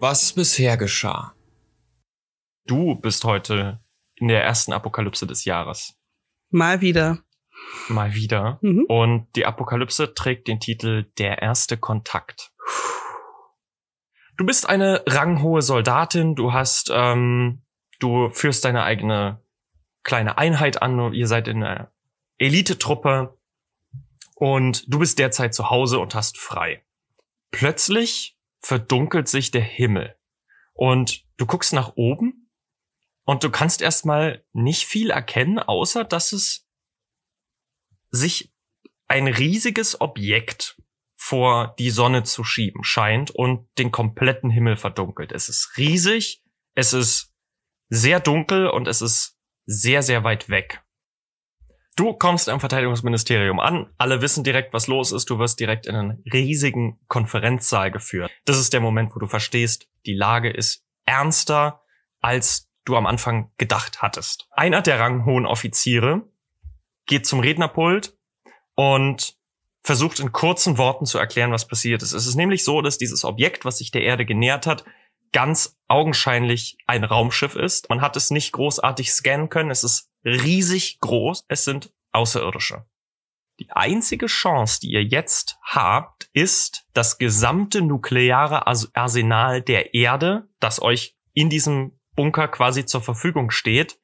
was bisher geschah. Du bist heute in der ersten Apokalypse des Jahres. Mal wieder. Mal wieder. Mhm. Und die Apokalypse trägt den Titel Der erste Kontakt. Du bist eine ranghohe Soldatin, du hast, ähm, du führst deine eigene kleine Einheit an, und ihr seid in einer Elitetruppe und du bist derzeit zu Hause und hast frei. Plötzlich verdunkelt sich der Himmel und du guckst nach oben und du kannst erstmal nicht viel erkennen, außer dass es sich ein riesiges Objekt vor die Sonne zu schieben scheint und den kompletten Himmel verdunkelt. Es ist riesig, es ist sehr dunkel und es ist sehr, sehr weit weg. Du kommst am Verteidigungsministerium an, alle wissen direkt, was los ist, du wirst direkt in einen riesigen Konferenzsaal geführt. Das ist der Moment, wo du verstehst, die Lage ist ernster, als du am Anfang gedacht hattest. Einer der ranghohen Offiziere geht zum Rednerpult und versucht in kurzen Worten zu erklären, was passiert ist. Es ist nämlich so, dass dieses Objekt, was sich der Erde genähert hat, ganz augenscheinlich ein Raumschiff ist. Man hat es nicht großartig scannen können. Es ist riesig groß. Es sind Außerirdische. Die einzige Chance, die ihr jetzt habt, ist das gesamte nukleare Arsenal der Erde, das euch in diesem Bunker quasi zur Verfügung steht,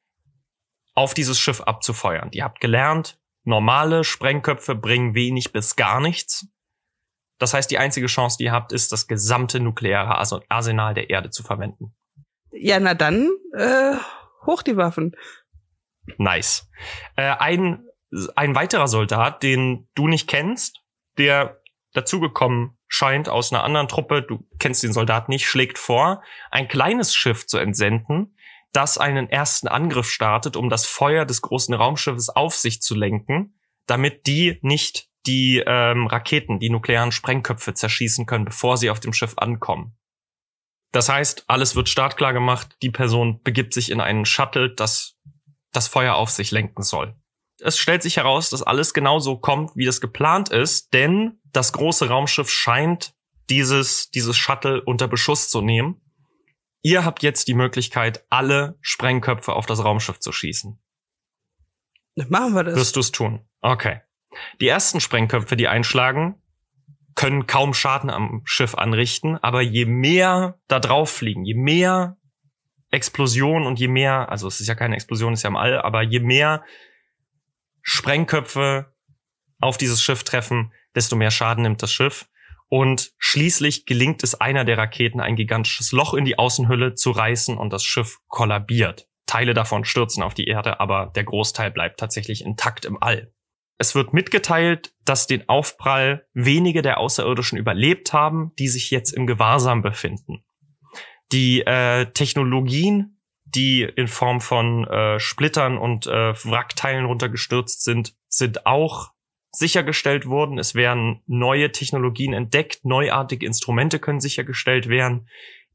auf dieses Schiff abzufeuern. Ihr habt gelernt, normale Sprengköpfe bringen wenig bis gar nichts. Das heißt, die einzige Chance, die ihr habt, ist, das gesamte nukleare Arsenal der Erde zu verwenden. Ja, na dann, äh, hoch die Waffen. Nice. Äh, ein, ein weiterer Soldat, den du nicht kennst, der dazugekommen scheint aus einer anderen Truppe, du kennst den Soldat nicht, schlägt vor, ein kleines Schiff zu entsenden, das einen ersten Angriff startet, um das Feuer des großen Raumschiffes auf sich zu lenken, damit die nicht die ähm, Raketen, die nuklearen Sprengköpfe zerschießen können, bevor sie auf dem Schiff ankommen. Das heißt, alles wird startklar gemacht, die Person begibt sich in einen Shuttle, das das Feuer auf sich lenken soll. Es stellt sich heraus, dass alles genauso kommt, wie das geplant ist, denn das große Raumschiff scheint dieses, dieses Shuttle unter Beschuss zu nehmen. Ihr habt jetzt die Möglichkeit, alle Sprengköpfe auf das Raumschiff zu schießen. Machen wir das. Wirst du es tun? Okay. Die ersten Sprengköpfe, die einschlagen, können kaum Schaden am Schiff anrichten, aber je mehr da drauf fliegen, je mehr Explosion und je mehr, also es ist ja keine Explosion, es ist ja im All, aber je mehr Sprengköpfe auf dieses Schiff treffen, desto mehr Schaden nimmt das Schiff. Und schließlich gelingt es einer der Raketen, ein gigantisches Loch in die Außenhülle zu reißen und das Schiff kollabiert. Teile davon stürzen auf die Erde, aber der Großteil bleibt tatsächlich intakt im All. Es wird mitgeteilt, dass den Aufprall wenige der Außerirdischen überlebt haben, die sich jetzt im Gewahrsam befinden. Die äh, Technologien, die in Form von äh, Splittern und äh, Wrackteilen runtergestürzt sind, sind auch sichergestellt worden. Es werden neue Technologien entdeckt, neuartige Instrumente können sichergestellt werden,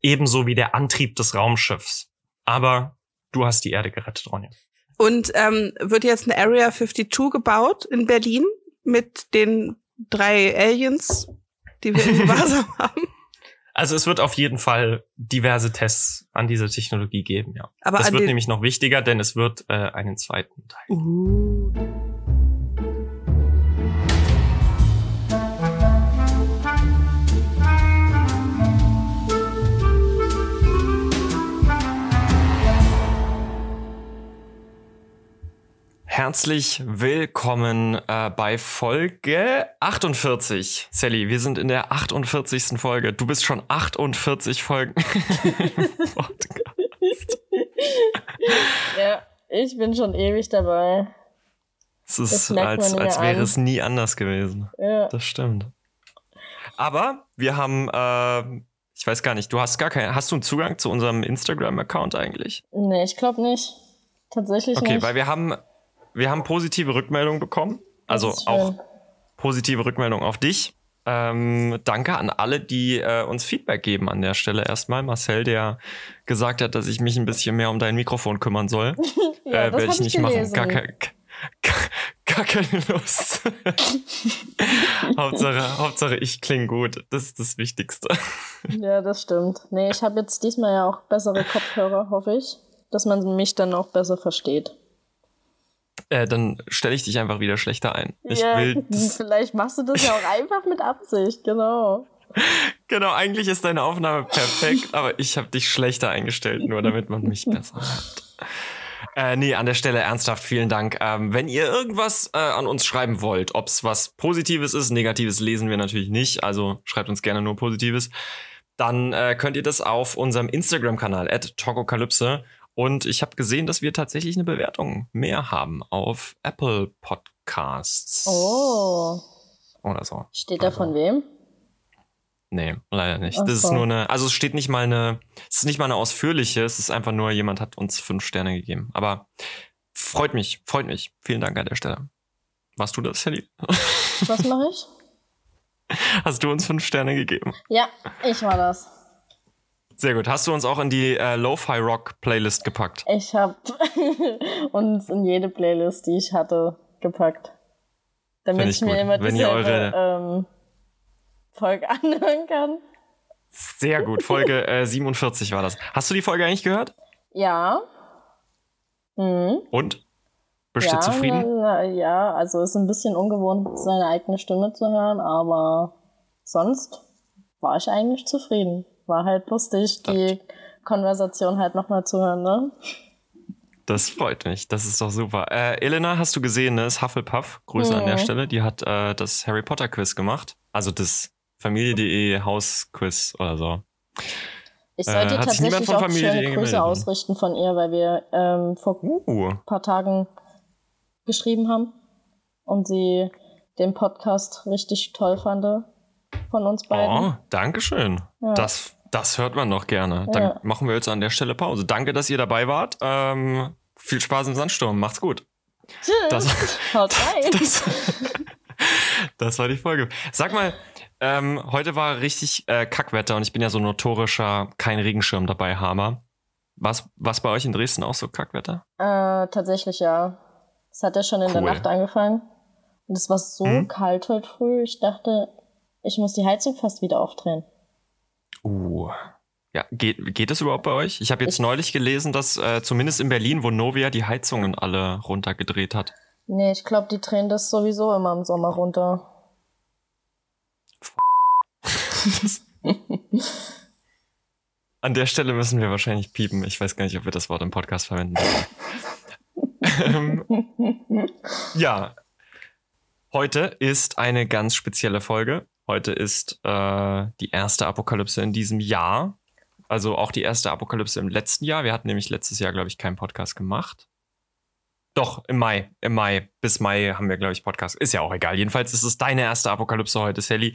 ebenso wie der Antrieb des Raumschiffs. Aber du hast die Erde gerettet, Ronja. Und ähm, wird jetzt eine Area 52 gebaut in Berlin mit den drei Aliens, die wir im Gewahrsam haben? Also es wird auf jeden Fall diverse Tests an diese Technologie geben, ja. Aber das wird nämlich noch wichtiger, denn es wird äh, einen zweiten Teil. Uh. Herzlich willkommen äh, bei Folge 48. Sally, wir sind in der 48. Folge. Du bist schon 48 Folgen. ja, ich bin schon ewig dabei. Es ist, als, als wäre an. es nie anders gewesen. Ja. Das stimmt. Aber wir haben, äh, ich weiß gar nicht, du hast gar keinen, hast du einen Zugang zu unserem Instagram-Account eigentlich? Nee, ich glaube nicht. Tatsächlich Okay, nicht. weil wir haben, wir haben positive Rückmeldungen bekommen. Also auch positive Rückmeldungen auf dich. Ähm, danke an alle, die äh, uns Feedback geben an der Stelle. Erstmal Marcel, der gesagt hat, dass ich mich ein bisschen mehr um dein Mikrofon kümmern soll. Ja, äh, werde ich nicht gelesen. machen. Gar kein, gar, gar keine Lust. Hauptsache, Hauptsache, ich klinge gut. Das ist das Wichtigste. Ja, das stimmt. Nee, ich habe jetzt diesmal ja auch bessere Kopfhörer, hoffe ich, dass man mich dann auch besser versteht. Äh, dann stelle ich dich einfach wieder schlechter ein. Ich ja, will. Vielleicht machst du das ja auch einfach mit Absicht, genau. genau, eigentlich ist deine Aufnahme perfekt, aber ich habe dich schlechter eingestellt, nur damit man mich besser hört. Äh, nee, an der Stelle ernsthaft vielen Dank. Ähm, wenn ihr irgendwas äh, an uns schreiben wollt, ob es was Positives ist, Negatives lesen wir natürlich nicht, also schreibt uns gerne nur Positives, dann äh, könnt ihr das auf unserem Instagram-Kanal at Tokokalypse und ich habe gesehen, dass wir tatsächlich eine Bewertung mehr haben auf Apple Podcasts. Oh. Oder so. Steht da von wem? Nee, leider nicht. Ach das ist so. nur eine, also es steht nicht mal eine, es ist nicht mal eine ausführliche, es ist einfach nur, jemand hat uns fünf Sterne gegeben. Aber freut mich, freut mich. Vielen Dank an der Stelle. Warst du das, Sally? Was mache ich? Hast du uns fünf Sterne gegeben? Ja, ich war das. Sehr gut. Hast du uns auch in die äh, Lo-Fi Rock Playlist gepackt? Ich habe uns in jede Playlist, die ich hatte, gepackt. Damit ich, ich mir gut. immer Wenn dieselbe ähm, Folge anhören kann. Sehr gut. Folge äh, 47 war das. Hast du die Folge eigentlich gehört? Ja. Mhm. Und? Bist du ja, zufrieden? Na, na, ja, also ist ein bisschen ungewohnt, seine eigene Stimme zu hören, aber sonst war ich eigentlich zufrieden. War halt lustig, die Konversation halt nochmal zu hören, ne? Das freut mich. Das ist doch super. Äh, Elena, hast du gesehen, ne? Ist Hufflepuff. Grüße an der Mhm. Stelle. Die hat äh, das Harry Potter Quiz gemacht. Also das Familie.de Hausquiz oder so. Ich Äh, sollte niemand tatsächlich auch schöne Grüße ne? ausrichten von ihr, weil wir ähm, vor Uh, ein paar Tagen geschrieben haben und sie den Podcast richtig toll fand von uns beiden. oh, Dankeschön. Ja. Das, das hört man noch gerne. Dann Ja. machen wir jetzt an der Stelle Pause. Danke, dass ihr dabei wart. Ähm, viel Spaß im Sandsturm. Macht's gut. Tschüss. Das- Haut rein. Das, das war die Folge. Sag mal, ähm, heute war richtig äh, Kackwetter und ich bin ja so notorischer kein Regenschirm dabei Hammer. Was was bei euch in Dresden auch so Kackwetter? Äh, tatsächlich ja. Es hat ja schon in der Cool. Nacht angefangen. Und es war so Mhm. kalt heute früh. Ich dachte, ich muss die Heizung fast wieder aufdrehen. Uh. Ja, geht, geht das überhaupt bei euch? Ich habe jetzt Ich- neulich gelesen, dass äh, zumindest in Berlin, wo Novia die Heizungen alle runtergedreht hat. Nee, ich glaube, die drehen das sowieso immer im Sommer runter. An der Stelle müssen wir wahrscheinlich piepen. Ich weiß gar nicht, ob wir das Wort im Podcast verwenden ähm, ja. Heute ist eine ganz spezielle Folge. Heute ist äh, die erste Apokalypse in diesem Jahr. Also auch die erste Apokalypse im letzten Jahr. Wir hatten nämlich letztes Jahr, glaube ich, keinen Podcast gemacht. Doch, im Mai. Im Mai. Bis Mai haben wir, glaube ich, Podcast. Ist ja auch egal. Jedenfalls ist es deine erste Apokalypse heute, Sally.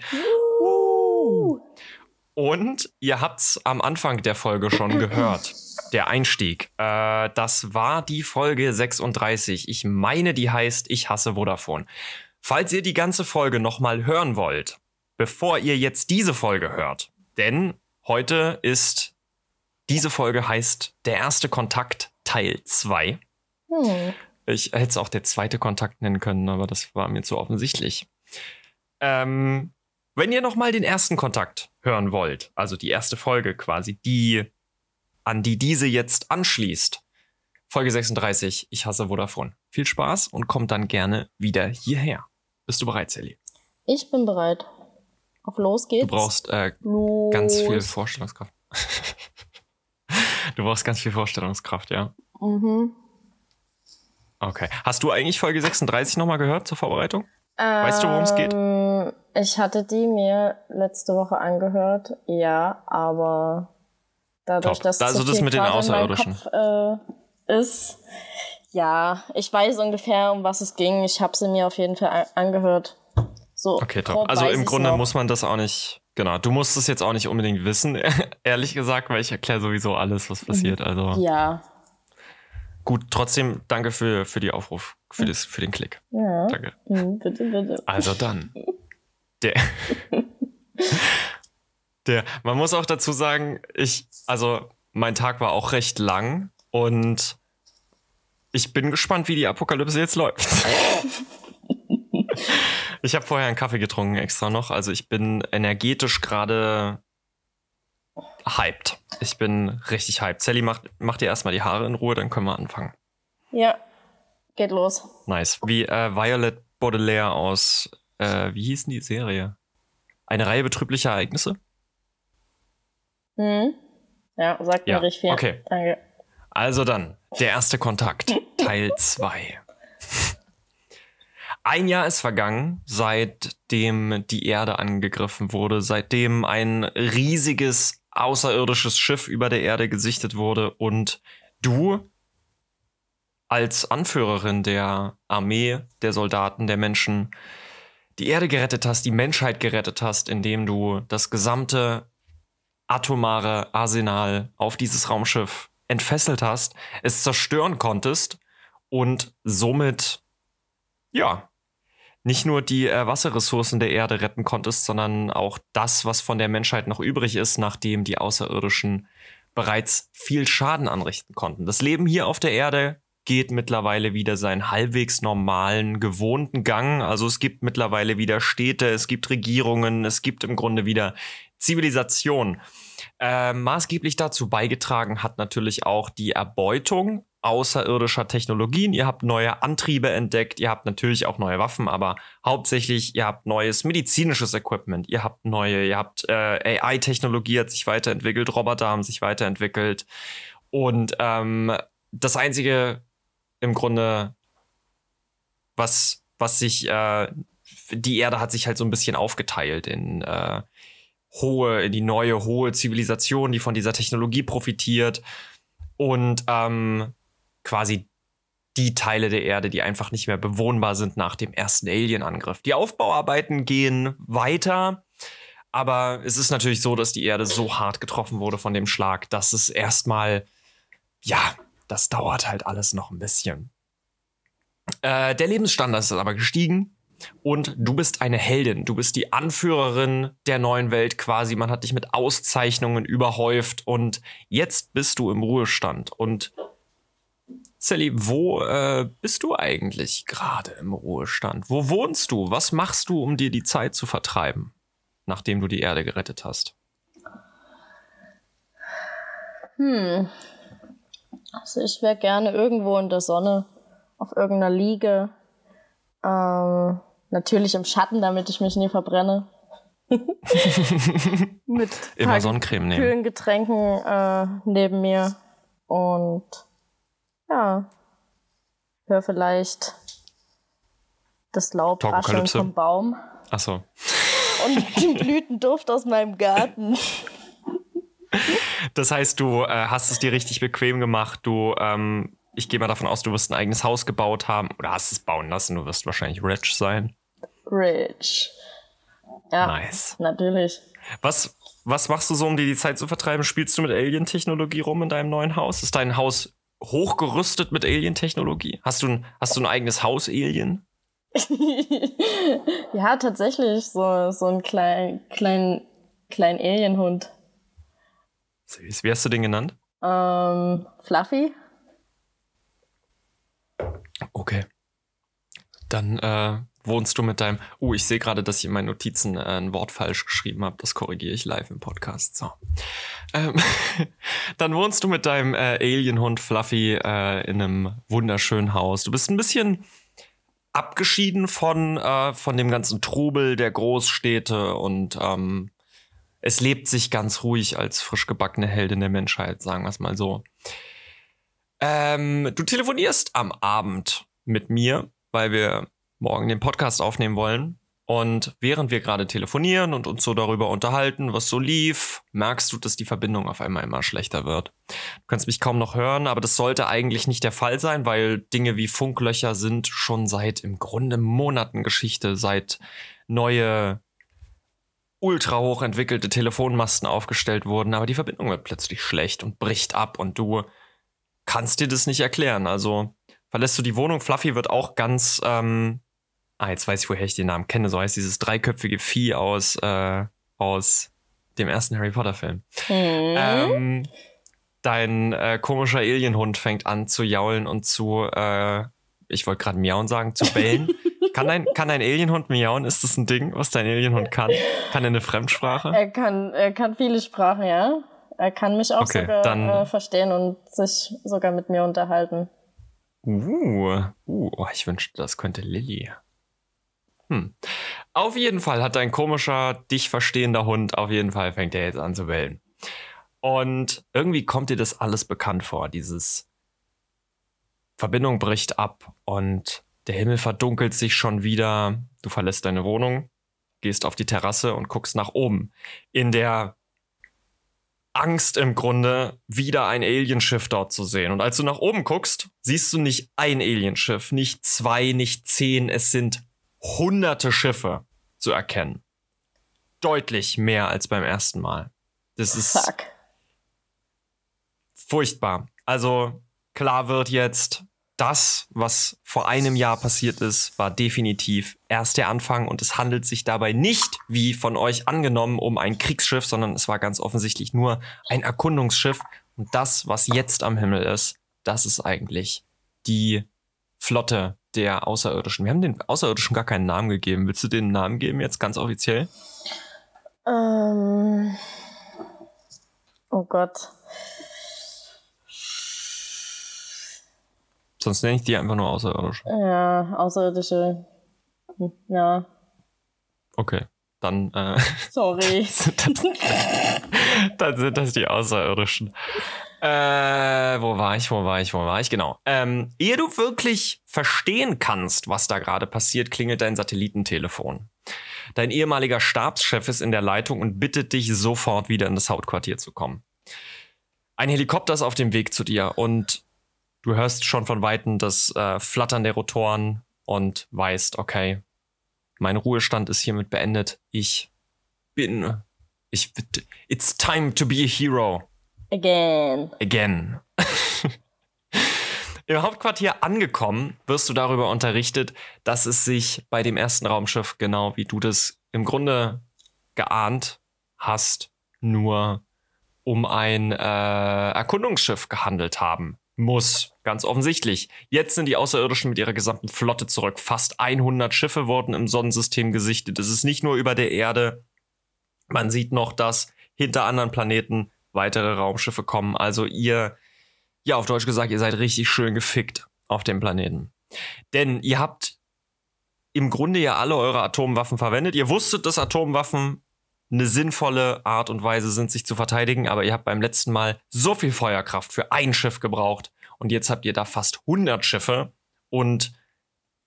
Und ihr habt's am Anfang der Folge schon gehört. Der Einstieg. Äh, das war die Folge 36. Ich meine, die heißt Ich hasse Vodafone. Falls ihr die ganze Folge nochmal hören wollt, bevor ihr jetzt diese Folge hört, denn heute ist diese Folge heißt Der erste Kontakt Teil 2. Hm. Ich hätte es auch der zweite Kontakt nennen können, aber das war mir zu offensichtlich. Ähm, wenn ihr nochmal den ersten Kontakt hören wollt, also die erste Folge quasi, die an die diese jetzt anschließt, Folge 36, ich hasse Vodafone. Viel Spaß und kommt dann gerne wieder hierher. Bist du bereit, Sally? Ich bin bereit. Auf los geht's. Du brauchst äh, ganz viel Vorstellungskraft. du brauchst ganz viel Vorstellungskraft, ja. Mhm. Okay. Hast du eigentlich Folge 36 nochmal gehört zur Vorbereitung? Weißt du, worum es geht? Ähm, Ich hatte die mir letzte Woche angehört, ja, aber dadurch, Top. dass Also das mit den Außerirdischen. Kopf, äh, ist, ja, ich weiß ungefähr, um was es ging. Ich habe sie mir auf jeden Fall angehört. So, Okay, top. Also im Grunde noch. muss man das auch nicht, genau, du musst es jetzt auch nicht unbedingt wissen, ehrlich gesagt, weil ich erkläre sowieso alles, was passiert. Also Ja, gut, trotzdem danke für, für die Aufruf, für, das, für den Klick. ja. Danke. Hm, bitte, bitte. Also dann. Der. Der. Man muss auch dazu sagen, ich, also mein Tag war auch recht lang und ich bin gespannt, wie die Apokalypse jetzt läuft. ich habe vorher einen Kaffee getrunken extra noch, also ich bin energetisch gerade hyped. Ich bin richtig hyped. Sally, mach, mach dir erstmal die Haare in Ruhe, dann können wir anfangen. Ja, geht los. Nice. Wie äh, Violet Baudelaire aus, äh, wie hieß denn die Serie? Eine Reihe betrüblicher Ereignisse? Mhm. Ja, sagt Ja, mir richtig viel. okay. Danke. Also dann, der erste Kontakt, Teil 2. Ein Jahr ist vergangen, seitdem die Erde angegriffen wurde, seitdem ein riesiges außerirdisches Schiff über der Erde gesichtet wurde und du als Anführerin der Armee, der Soldaten, der Menschen die Erde gerettet hast, die Menschheit gerettet hast, indem du das gesamte atomare Arsenal auf dieses Raumschiff entfesselt hast, es zerstören konntest und somit, ja, nicht nur die äh, Wasserressourcen der Erde retten konntest, sondern auch das, was von der Menschheit noch übrig ist, nachdem die Außerirdischen bereits viel Schaden anrichten konnten. Das Leben hier auf der Erde geht mittlerweile wieder seinen halbwegs normalen, gewohnten Gang. Also es gibt mittlerweile wieder Städte, es gibt Regierungen, es gibt im Grunde wieder Zivilisation. Äh, maßgeblich dazu beigetragen hat natürlich auch die Erbeutung außerirdischer Technologien. Ihr habt neue Antriebe entdeckt, ihr habt natürlich auch neue Waffen, aber hauptsächlich ihr habt neues medizinisches Equipment, ihr habt neue, ihr habt äh, AI-Technologie hat sich weiterentwickelt, Roboter haben sich weiterentwickelt und ähm, das einzige im Grunde, was was sich äh, die Erde hat sich halt so ein bisschen aufgeteilt in äh, hohe, in die neue hohe Zivilisation, die von dieser Technologie profitiert und ähm, quasi die Teile der Erde, die einfach nicht mehr bewohnbar sind nach dem ersten Alien-Angriff. Die Aufbauarbeiten gehen weiter, aber es ist natürlich so, dass die Erde so hart getroffen wurde von dem Schlag, dass es erstmal, ja, das dauert halt alles noch ein bisschen. Äh, der Lebensstandard ist aber gestiegen. Und du bist eine Heldin. Du bist die Anführerin der neuen Welt quasi. Man hat dich mit Auszeichnungen überhäuft. Und jetzt bist du im Ruhestand. Und Sally, wo äh, bist du eigentlich gerade im Ruhestand? Wo wohnst du? Was machst du, um dir die Zeit zu vertreiben, nachdem du die Erde gerettet hast? Hm. Also ich wäre gerne irgendwo in der Sonne, auf irgendeiner Liege. Ähm, natürlich im Schatten, damit ich mich nie verbrenne. Mit Immer Sonnencreme nehmen. kühlen Getränken äh, neben mir. Und ja, hör vielleicht das Laub rascheln vom Baum Achso. und den Blütenduft aus meinem Garten. Das heißt, du äh, hast es dir richtig bequem gemacht. Du, ähm, ich gehe mal davon aus, du wirst ein eigenes Haus gebaut haben oder hast es bauen lassen. Du wirst wahrscheinlich rich sein. Rich. Ja, Nice. natürlich. Was, was machst du so, um dir die Zeit zu vertreiben? Spielst du mit Alien-Technologie rum in deinem neuen Haus? Ist dein Haus hochgerüstet mit Alien-Technologie? Hast du ein, hast du ein eigenes Haus-Alien? ja, tatsächlich, so, so ein klein, klein, klein Alienhund. Wie hast du den genannt? Ähm, Fluffy? Okay. Dann äh, wohnst du mit deinem. Uh, ich sehe gerade, dass ich in meinen Notizen äh, ein Wort falsch geschrieben habe. Das korrigiere ich live im Podcast. So. Ähm, dann wohnst du mit deinem äh, Alienhund Fluffy äh, in einem wunderschönen Haus. Du bist ein bisschen abgeschieden von, äh, von dem ganzen Trubel der Großstädte und ähm, es lebt sich ganz ruhig als frisch gebackene Heldin der Menschheit, sagen wir es mal so. Ähm, du telefonierst am Abend mit mir, weil wir morgen den Podcast aufnehmen wollen. Und während wir gerade telefonieren und uns so darüber unterhalten, was so lief, merkst du, dass die Verbindung auf einmal immer schlechter wird. Du kannst mich kaum noch hören, aber das sollte eigentlich nicht der Fall sein, weil Dinge wie Funklöcher sind schon seit im Grunde Monaten Geschichte, seit neue ultra hoch entwickelte Telefonmasten aufgestellt wurden, aber die Verbindung wird plötzlich schlecht und bricht ab und du kannst dir das nicht erklären. Also verlässt du die Wohnung. Fluffy wird auch ganz, ähm, ah, jetzt weiß ich, woher ich den Namen kenne. So heißt dieses dreiköpfige Vieh aus, äh, aus dem ersten Harry Potter Film. Hm. Ähm, Dein äh, komischer Alienhund fängt an zu jaulen und zu, äh, ich wollte gerade miauen sagen, zu bellen. kann, dein, kann dein Alienhund miauen? Ist das ein Ding, was dein Alienhund kann? Kann er eine Fremdsprache? Er kann, er kann viele Sprachen, ja. Er kann mich auch Okay, sogar dann- äh, verstehen und sich sogar mit mir unterhalten. Uh, uh oh, ich wünschte, das könnte Lilly. Hm. Auf jeden Fall hat dein komischer, dich verstehender Hund, auf jeden Fall fängt er jetzt an zu bellen. Und irgendwie kommt dir das alles bekannt vor, dieses Verbindung bricht ab und der Himmel verdunkelt sich schon wieder. Du verlässt deine Wohnung, gehst auf die Terrasse und guckst nach oben. In der Angst im Grunde, wieder ein Alienschiff dort zu sehen. Und als du nach oben guckst, siehst du nicht ein Alienschiff, nicht zwei, nicht zehn, es sind hunderte Schiffe zu erkennen. Deutlich mehr als beim ersten Mal. Das ist Fuck. furchtbar. Also klar wird jetzt, das, was vor einem Jahr passiert ist, war definitiv erst der Anfang und es handelt sich dabei nicht, wie von euch angenommen, um ein Kriegsschiff, sondern es war ganz offensichtlich nur ein Erkundungsschiff. Und das, was jetzt am Himmel ist, das ist eigentlich die Flotte der Außerirdischen. Wir haben den Außerirdischen gar keinen Namen gegeben. Willst du den Namen geben jetzt ganz offiziell? Ähm. Oh Gott. Sonst nenne ich die einfach nur Außerirdische. Ja, außerirdische. Hm, Ja, Okay, dann äh, sorry. sind das, dann sind das die Außerirdischen. Äh, wo war ich, wo war ich, wo war ich? Genau. Ähm, ehe du wirklich verstehen kannst, was da gerade passiert, klingelt dein Satellitentelefon. Dein ehemaliger Stabschef ist in der Leitung und bittet dich sofort wieder in das Hauptquartier zu kommen. Ein Helikopter ist auf dem Weg zu dir und du hörst schon von Weitem das äh, Flattern der Rotoren und weißt, okay, mein Ruhestand ist hiermit beendet. Ich bin. Ich. It's time to be a hero. Again. Again. Im Hauptquartier angekommen, wirst du darüber unterrichtet, dass es sich bei dem ersten Raumschiff, genau wie du das im Grunde geahnt hast, nur um ein äh, Erkundungsschiff gehandelt haben muss. Ganz offensichtlich. Jetzt sind die Außerirdischen mit ihrer gesamten Flotte zurück. Fast 100 Schiffe wurden im Sonnensystem gesichtet. Es ist nicht nur über der Erde. Man sieht noch, dass hinter anderen Planeten weitere Raumschiffe kommen. Also ihr, ja, auf Deutsch gesagt, ihr seid richtig schön gefickt auf dem Planeten. Denn ihr habt im Grunde ja alle eure Atomwaffen verwendet. Ihr wusstet, dass Atomwaffen eine sinnvolle Art und Weise sind, sich zu verteidigen, aber ihr habt beim letzten Mal so viel Feuerkraft für ein Schiff gebraucht und jetzt habt ihr da fast 100 Schiffe und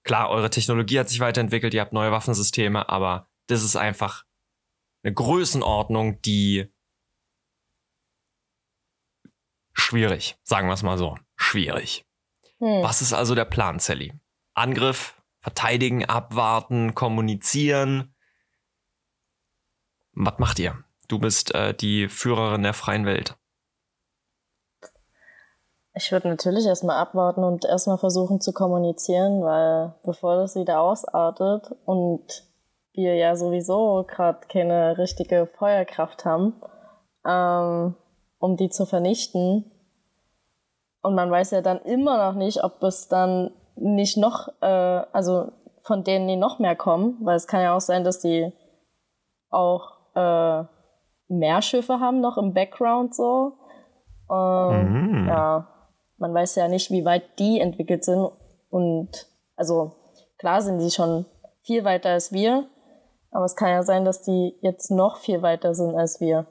klar, eure Technologie hat sich weiterentwickelt, ihr habt neue Waffensysteme, aber das ist einfach eine Größenordnung, die schwierig, sagen wir es mal so, schwierig. Hm. Was ist also der Plan, Sally? Angriff, verteidigen, abwarten, kommunizieren. Was macht ihr? Du bist äh, die Führerin der freien Welt. Ich würde natürlich erstmal abwarten und erstmal versuchen zu kommunizieren, weil bevor das wieder ausartet und wir ja sowieso gerade keine richtige Feuerkraft haben, ähm, um die zu vernichten. Und man weiß ja dann immer noch nicht, ob es dann nicht noch, äh, also von denen die noch mehr kommen, weil es kann ja auch sein, dass die auch äh, mehr Schiffe haben noch im Background so. Ähm, Mhm. Ja, man weiß ja nicht, wie weit die entwickelt sind. Und also klar sind die schon viel weiter als wir, aber es kann ja sein, dass die jetzt noch viel weiter sind als wir.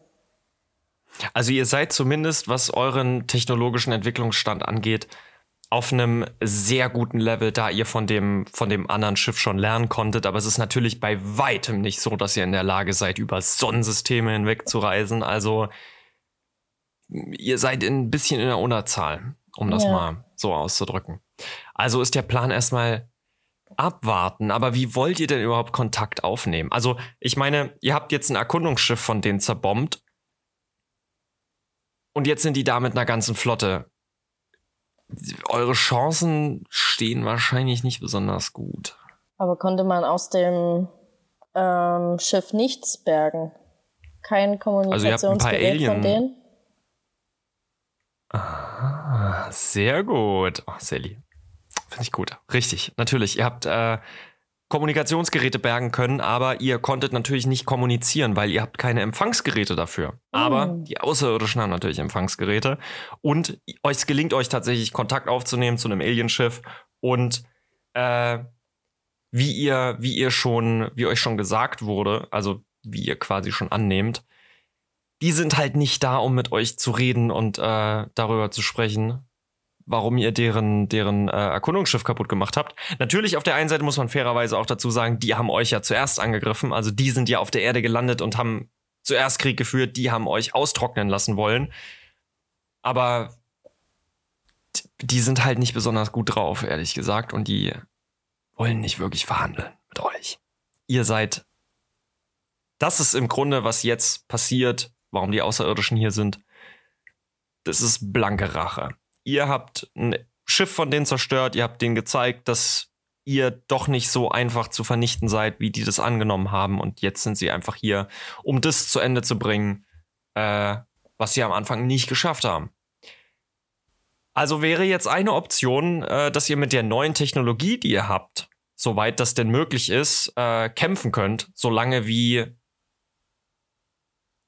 Also ihr seid zumindest, was euren technologischen Entwicklungsstand angeht, auf einem sehr guten Level, da ihr von dem, von dem anderen Schiff schon lernen konntet. Aber es ist natürlich bei weitem nicht so, dass ihr in der Lage seid, über Sonnensysteme hinweg zu reisen. Also ihr seid ein bisschen in der Unterzahl, um das Ja. mal so auszudrücken. Also ist der Plan erstmal abwarten. Aber wie wollt ihr denn überhaupt Kontakt aufnehmen? Also ich meine, ihr habt jetzt ein Erkundungsschiff von denen zerbombt. Und jetzt sind die da mit einer ganzen Flotte. Eure Chancen stehen wahrscheinlich nicht besonders gut. Aber konnte man aus dem ähm, Schiff nichts bergen? Kein Also Kommunikationsgerät von Alien- denen? Ah, sehr gut. Oh, Sally. Finde ich gut. Richtig, natürlich. Ihr habt äh, Kommunikationsgeräte bergen können, aber ihr konntet natürlich nicht kommunizieren, weil ihr habt keine Empfangsgeräte dafür. Aber Mm. die Außerirdischen haben natürlich Empfangsgeräte und es gelingt euch tatsächlich Kontakt aufzunehmen zu einem Alienschiff und äh, wie ihr, wie ihr schon, wie euch schon gesagt wurde, also wie ihr quasi schon annehmt, die sind halt nicht da, um mit euch zu reden und äh, darüber zu sprechen, warum ihr deren, deren äh, Erkundungsschiff kaputt gemacht habt. Natürlich, auf der einen Seite muss man fairerweise auch dazu sagen, die haben euch ja zuerst angegriffen. Also die sind ja auf der Erde gelandet und haben zuerst Krieg geführt, die haben euch austrocknen lassen wollen. Aber die sind halt nicht besonders gut drauf, ehrlich gesagt, und die wollen nicht wirklich verhandeln mit euch. Ihr seid. Das ist im Grunde, was jetzt passiert, warum die Außerirdischen hier sind. Das ist blanke Rache ihr habt ein Schiff von denen zerstört, ihr habt denen gezeigt, dass ihr doch nicht so einfach zu vernichten seid, wie die das angenommen haben. Und jetzt sind sie einfach hier, um das zu Ende zu bringen, äh, was sie am Anfang nicht geschafft haben. Also wäre jetzt eine Option, äh, dass ihr mit der neuen Technologie, die ihr habt, soweit das denn möglich ist, äh, kämpfen könnt, solange wie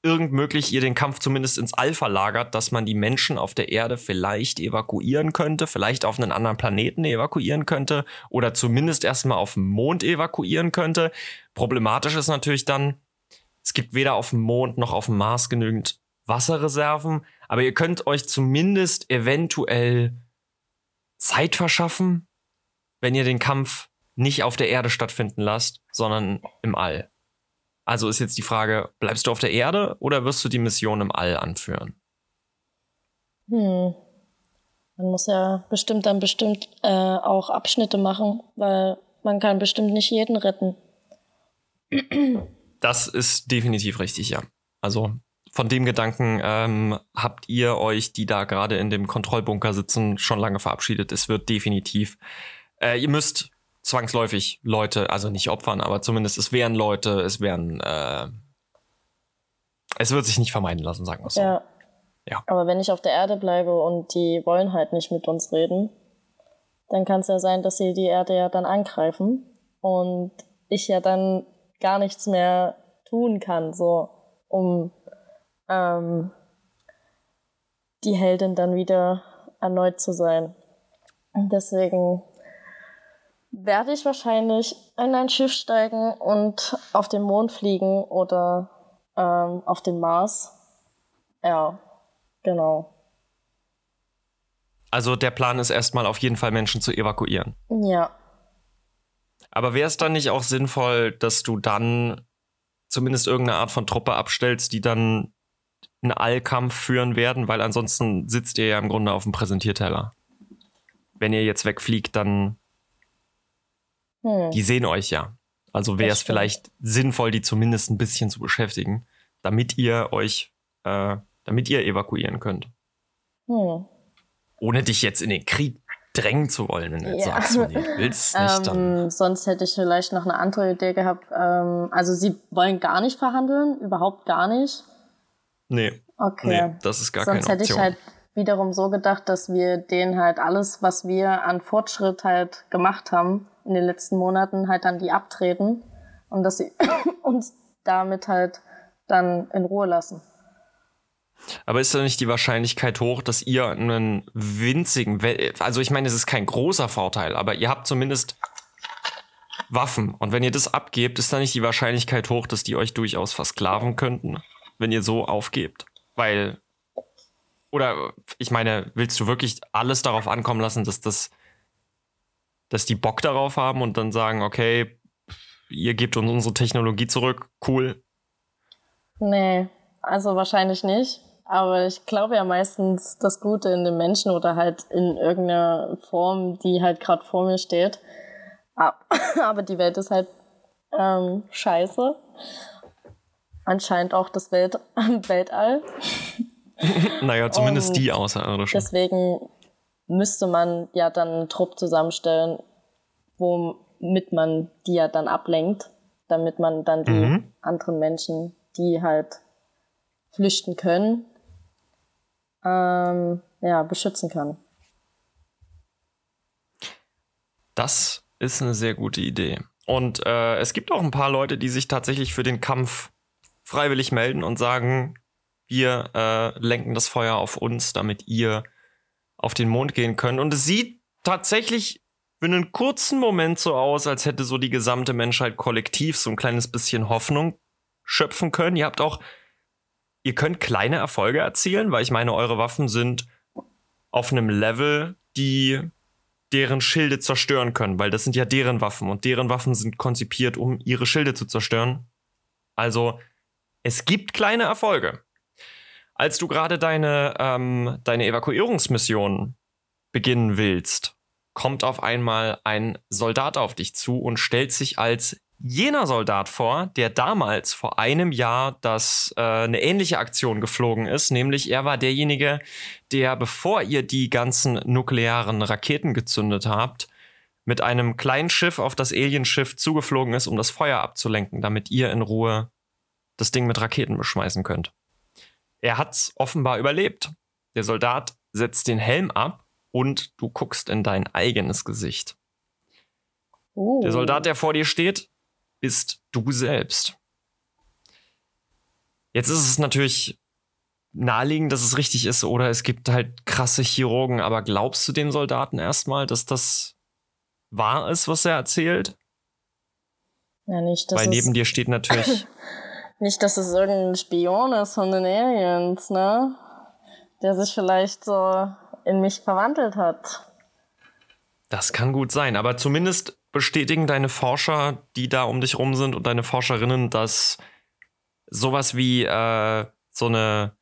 irgend möglich ihr den Kampf zumindest ins All verlagert, dass man die Menschen auf der Erde vielleicht evakuieren könnte, vielleicht auf einen anderen Planeten evakuieren könnte oder zumindest erstmal auf dem Mond evakuieren könnte. Problematisch ist natürlich dann, es gibt weder auf dem Mond noch auf dem Mars genügend Wasserreserven, aber ihr könnt euch zumindest eventuell Zeit verschaffen, wenn ihr den Kampf nicht auf der Erde stattfinden lasst, sondern im All. Also ist jetzt die Frage, bleibst du auf der Erde oder wirst du die Mission im All anführen? Hm. Man muss ja bestimmt dann bestimmt äh, auch Abschnitte machen, weil man kann bestimmt nicht jeden retten. Das ist definitiv richtig, ja. Also von dem Gedanken ähm, habt ihr euch, die da gerade in dem Kontrollbunker sitzen, schon lange verabschiedet. Es wird definitiv. Äh, ihr müsst zwangsläufig Leute, also nicht opfern, aber zumindest es wären Leute, es wären. Äh, es wird sich nicht vermeiden lassen, sagen wir es so. Ja. Ja. Aber wenn ich auf der Erde bleibe und die wollen halt nicht mit uns reden, dann kann es ja sein, dass sie die Erde ja dann angreifen und ich ja dann gar nichts mehr tun kann, so um ähm, die Heldin dann wieder erneut zu sein. Und deswegen werde ich wahrscheinlich in ein Schiff steigen und auf den Mond fliegen oder ähm, auf den Mars. Ja, genau. Also der Plan ist erstmal auf jeden Fall Menschen zu evakuieren. Ja. Aber wäre es dann nicht auch sinnvoll, dass du dann zumindest irgendeine Art von Truppe abstellst, die dann einen Allkampf führen werden, weil ansonsten sitzt ihr ja im Grunde auf dem Präsentierteller. Wenn ihr jetzt wegfliegt, dann Hm. die sehen euch ja. Also wäre es vielleicht sinnvoll, die zumindest ein bisschen zu beschäftigen, damit ihr euch, äh, damit ihr evakuieren könnt. Hm. Ohne dich jetzt in den Krieg drängen zu wollen, wenn du jetzt Ja. sagst, du willst nicht, dann. Ähm, sonst hätte ich vielleicht noch eine andere Idee gehabt. Ähm, also sie wollen gar nicht verhandeln, überhaupt gar nicht. Nee, Okay. nee, das ist gar Sonst keine hätte ich Option. halt wiederum so gedacht, dass wir denen halt alles, was wir an Fortschritt halt gemacht haben in den letzten Monaten, halt dann die abtreten und dass sie uns damit halt dann in Ruhe lassen. Aber ist da nicht die Wahrscheinlichkeit hoch, dass ihr einen winzigen, also ich meine, es ist kein großer Vorteil, aber ihr habt zumindest Waffen. Und wenn ihr das abgebt, ist da nicht die Wahrscheinlichkeit hoch, dass die euch durchaus versklaven könnten, wenn ihr so aufgebt? Weil, oder ich meine, willst du wirklich alles darauf ankommen lassen, dass das, dass die Bock darauf haben und dann sagen, okay, ihr gebt uns unsere Technologie zurück, cool. Nee, also wahrscheinlich nicht. Aber ich glaube ja meistens das Gute in den Menschen oder halt in irgendeiner Form, die halt gerade vor mir steht. Ab- Aber die Welt ist halt ähm, scheiße. Anscheinend auch das Welt Weltall. Naja, zumindest Und die Außerirdischen. Deswegen müsste man ja dann einen Trupp zusammenstellen, womit man die ja dann ablenkt, damit man dann die Mhm. anderen Menschen, die halt flüchten können, ähm, ja, beschützen kann. Das ist eine sehr gute Idee. Und äh, es gibt auch ein paar Leute, die sich tatsächlich für den Kampf freiwillig melden und sagen, wir äh, lenken das Feuer auf uns, damit ihr auf den Mond gehen könnt. Und es sieht tatsächlich für einen kurzen Moment so aus, als hätte so die gesamte Menschheit kollektiv so ein kleines bisschen Hoffnung schöpfen können. Ihr habt auch, ihr könnt kleine Erfolge erzielen, weil ich meine, eure Waffen sind auf einem Level, die deren Schilde zerstören können, weil das sind ja deren Waffen und deren Waffen sind konzipiert, um ihre Schilde zu zerstören. Also es gibt kleine Erfolge. Als du gerade deine, ähm, deine Evakuierungsmission beginnen willst, kommt auf einmal ein Soldat auf dich zu und stellt sich als jener Soldat vor, der damals vor einem Jahr das äh, eine ähnliche Aktion geflogen ist, nämlich er war derjenige, der bevor ihr die ganzen nuklearen Raketen gezündet habt, mit einem kleinen Schiff auf das Alienschiff zugeflogen ist, um das Feuer abzulenken, damit ihr in Ruhe das Ding mit Raketen beschmeißen könnt. Er hat's offenbar überlebt. Der Soldat setzt den Helm ab und du guckst in dein eigenes Gesicht. Oh. Der Soldat, der vor dir steht, bist du selbst. Jetzt ist es natürlich naheliegend, dass es richtig ist, oder es gibt halt krasse Chirurgen, aber glaubst du dem Soldaten erstmal, dass das wahr ist, was er erzählt? Ja, nicht, dass Weil neben dir steht natürlich, nicht, dass es irgendein Spion ist von den Aliens, ne? Der sich vielleicht so in mich verwandelt hat. das kann gut sein, aber zumindest bestätigen deine Forscher, die da um dich rum sind und deine Forscherinnen, dass sowas wie äh, so eine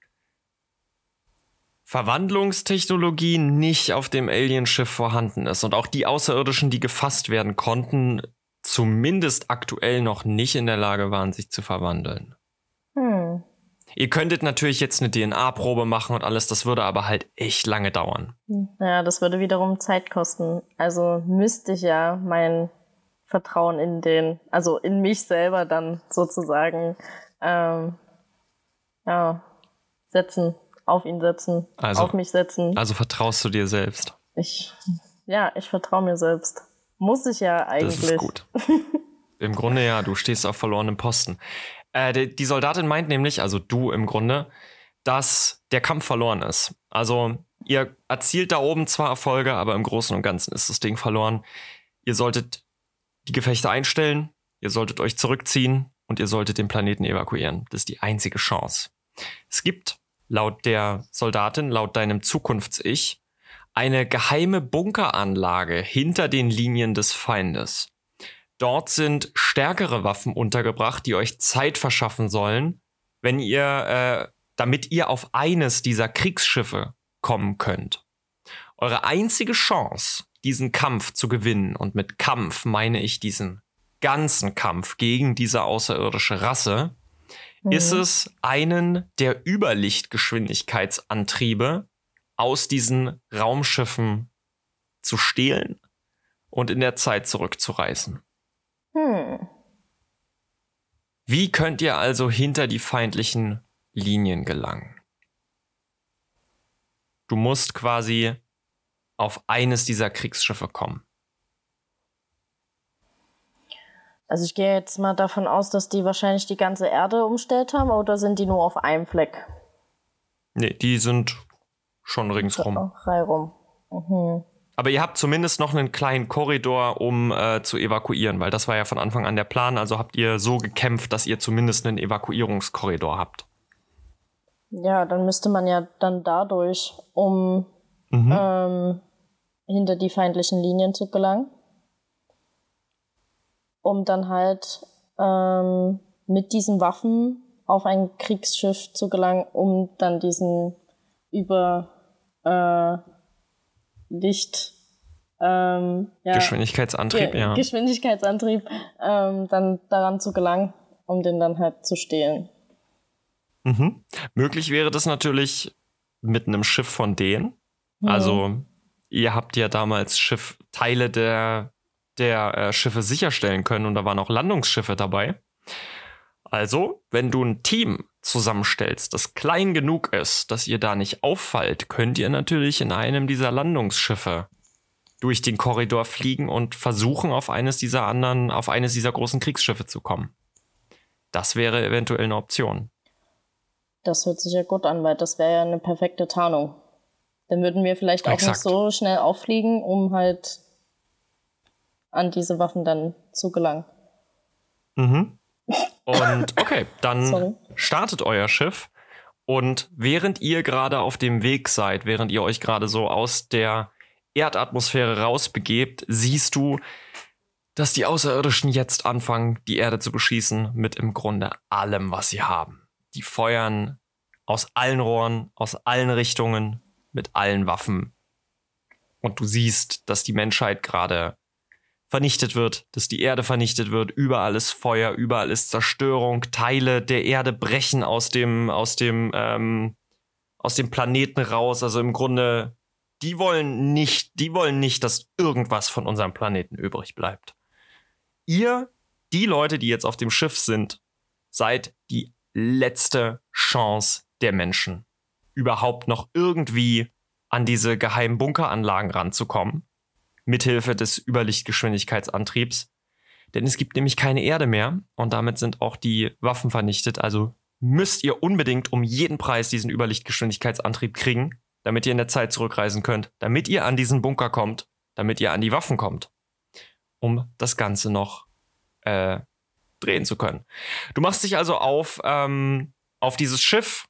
Verwandlungstechnologie nicht auf dem Alienschiff vorhanden ist. Und auch die Außerirdischen, die gefasst werden konnten, zumindest aktuell noch nicht in der Lage waren, sich zu verwandeln. Hm. Ihr könntet natürlich jetzt eine DNA-Probe machen und alles, das würde aber halt echt lange dauern. Ja, das würde wiederum Zeit kosten. Also müsste ich ja mein Vertrauen in den, also in mich selber dann sozusagen, ähm, ja, setzen, auf ihn setzen, Also- auf mich setzen. Also vertraust du dir selbst. Ich, ja, ich vertraue mir selbst. Muss ich ja eigentlich. Das ist gut. Im Grunde ja, du stehst auf verlorenem Posten. Äh, die, die Soldatin meint nämlich, also du im Grunde, dass der Kampf verloren ist. Also ihr erzielt da oben zwar Erfolge, aber im Großen und Ganzen ist das Ding verloren. Ihr solltet die Gefechte einstellen, ihr solltet euch zurückziehen und ihr solltet den Planeten evakuieren. Das ist die einzige Chance. Es gibt laut der Soldatin, laut deinem Zukunfts-Ich, eine geheime Bunkeranlage hinter den Linien des Feindes. Dort sind stärkere Waffen untergebracht, die euch Zeit verschaffen sollen, wenn ihr, äh, damit ihr auf eines dieser Kriegsschiffe kommen könnt. Eure einzige Chance, diesen Kampf zu gewinnen, und mit Kampf meine ich diesen ganzen Kampf gegen diese außerirdische Rasse, Mhm. ist es, einen der Überlichtgeschwindigkeitsantriebe aus diesen Raumschiffen zu stehlen und in der Zeit zurückzureißen. Hm. Wie könnt ihr also hinter die feindlichen Linien gelangen? Du musst quasi auf eines dieser Kriegsschiffe kommen. Also ich gehe jetzt mal davon aus, dass die wahrscheinlich die ganze Erde umstellt haben oder sind die nur auf einem Fleck? Nee, die sind schon ringsrum. Reihum. Mhm. Aber ihr habt zumindest noch einen kleinen Korridor, um äh, zu evakuieren, weil das war ja von Anfang an der Plan. Also habt ihr so gekämpft, dass ihr zumindest einen Evakuierungskorridor habt. Ja, dann müsste man ja dann dadurch, um Mhm. ähm, hinter die feindlichen Linien zu gelangen, um dann halt ähm, mit diesen Waffen auf ein Kriegsschiff zu gelangen, um dann diesen über äh, Licht ähm, ja, Geschwindigkeitsantrieb, Ge ja. Geschwindigkeitsantrieb ähm, dann daran zu gelangen, um den dann halt zu stehlen. Mhm. Möglich wäre das natürlich mit einem Schiff von denen. Mhm. Also, ihr habt ja damals Schiff, Teile der, der äh, Schiffe sicherstellen können und da waren auch Landungsschiffe dabei. Also, wenn du ein Team zusammenstellst, das klein genug ist, dass ihr da nicht auffallt, könnt ihr natürlich in einem dieser Landungsschiffe durch den Korridor fliegen und versuchen, auf eines dieser anderen, auf eines dieser großen Kriegsschiffe zu kommen. Das wäre eventuell eine Option. Das hört sich ja gut an, weil das wäre ja eine perfekte Tarnung. Dann würden wir vielleicht auch Exakt. nicht so schnell auffliegen, um halt an diese Waffen dann zu gelangen. Mhm. Und okay, dann Sorry. startet euer Schiff. Und während ihr gerade auf dem Weg seid, während ihr euch gerade so aus der Erdatmosphäre rausbegebt, siehst du, dass die Außerirdischen jetzt anfangen, die Erde zu beschießen mit im Grunde allem, was sie haben. Die feuern aus allen Rohren, aus allen Richtungen, mit allen Waffen. Und du siehst, dass die Menschheit gerade vernichtet wird, dass die Erde vernichtet wird, überall ist Feuer, überall ist Zerstörung, Teile der Erde brechen aus dem, aus dem, ähm, aus dem Planeten raus. Also im Grunde, die wollen nicht, die wollen nicht, dass irgendwas von unserem Planeten übrig bleibt. Ihr, die Leute, die jetzt auf dem Schiff sind, seid die letzte Chance der Menschen, überhaupt noch irgendwie an diese geheimen Bunkeranlagen ranzukommen mithilfe des Überlichtgeschwindigkeitsantriebs. Denn es gibt nämlich keine Erde mehr und damit sind auch die Waffen vernichtet. Also müsst ihr unbedingt um jeden Preis diesen Überlichtgeschwindigkeitsantrieb kriegen, damit ihr in der Zeit zurückreisen könnt, damit ihr an diesen Bunker kommt, damit ihr an die Waffen kommt, um das Ganze noch äh, drehen zu können. Du machst dich also auf, ähm, auf dieses Schiff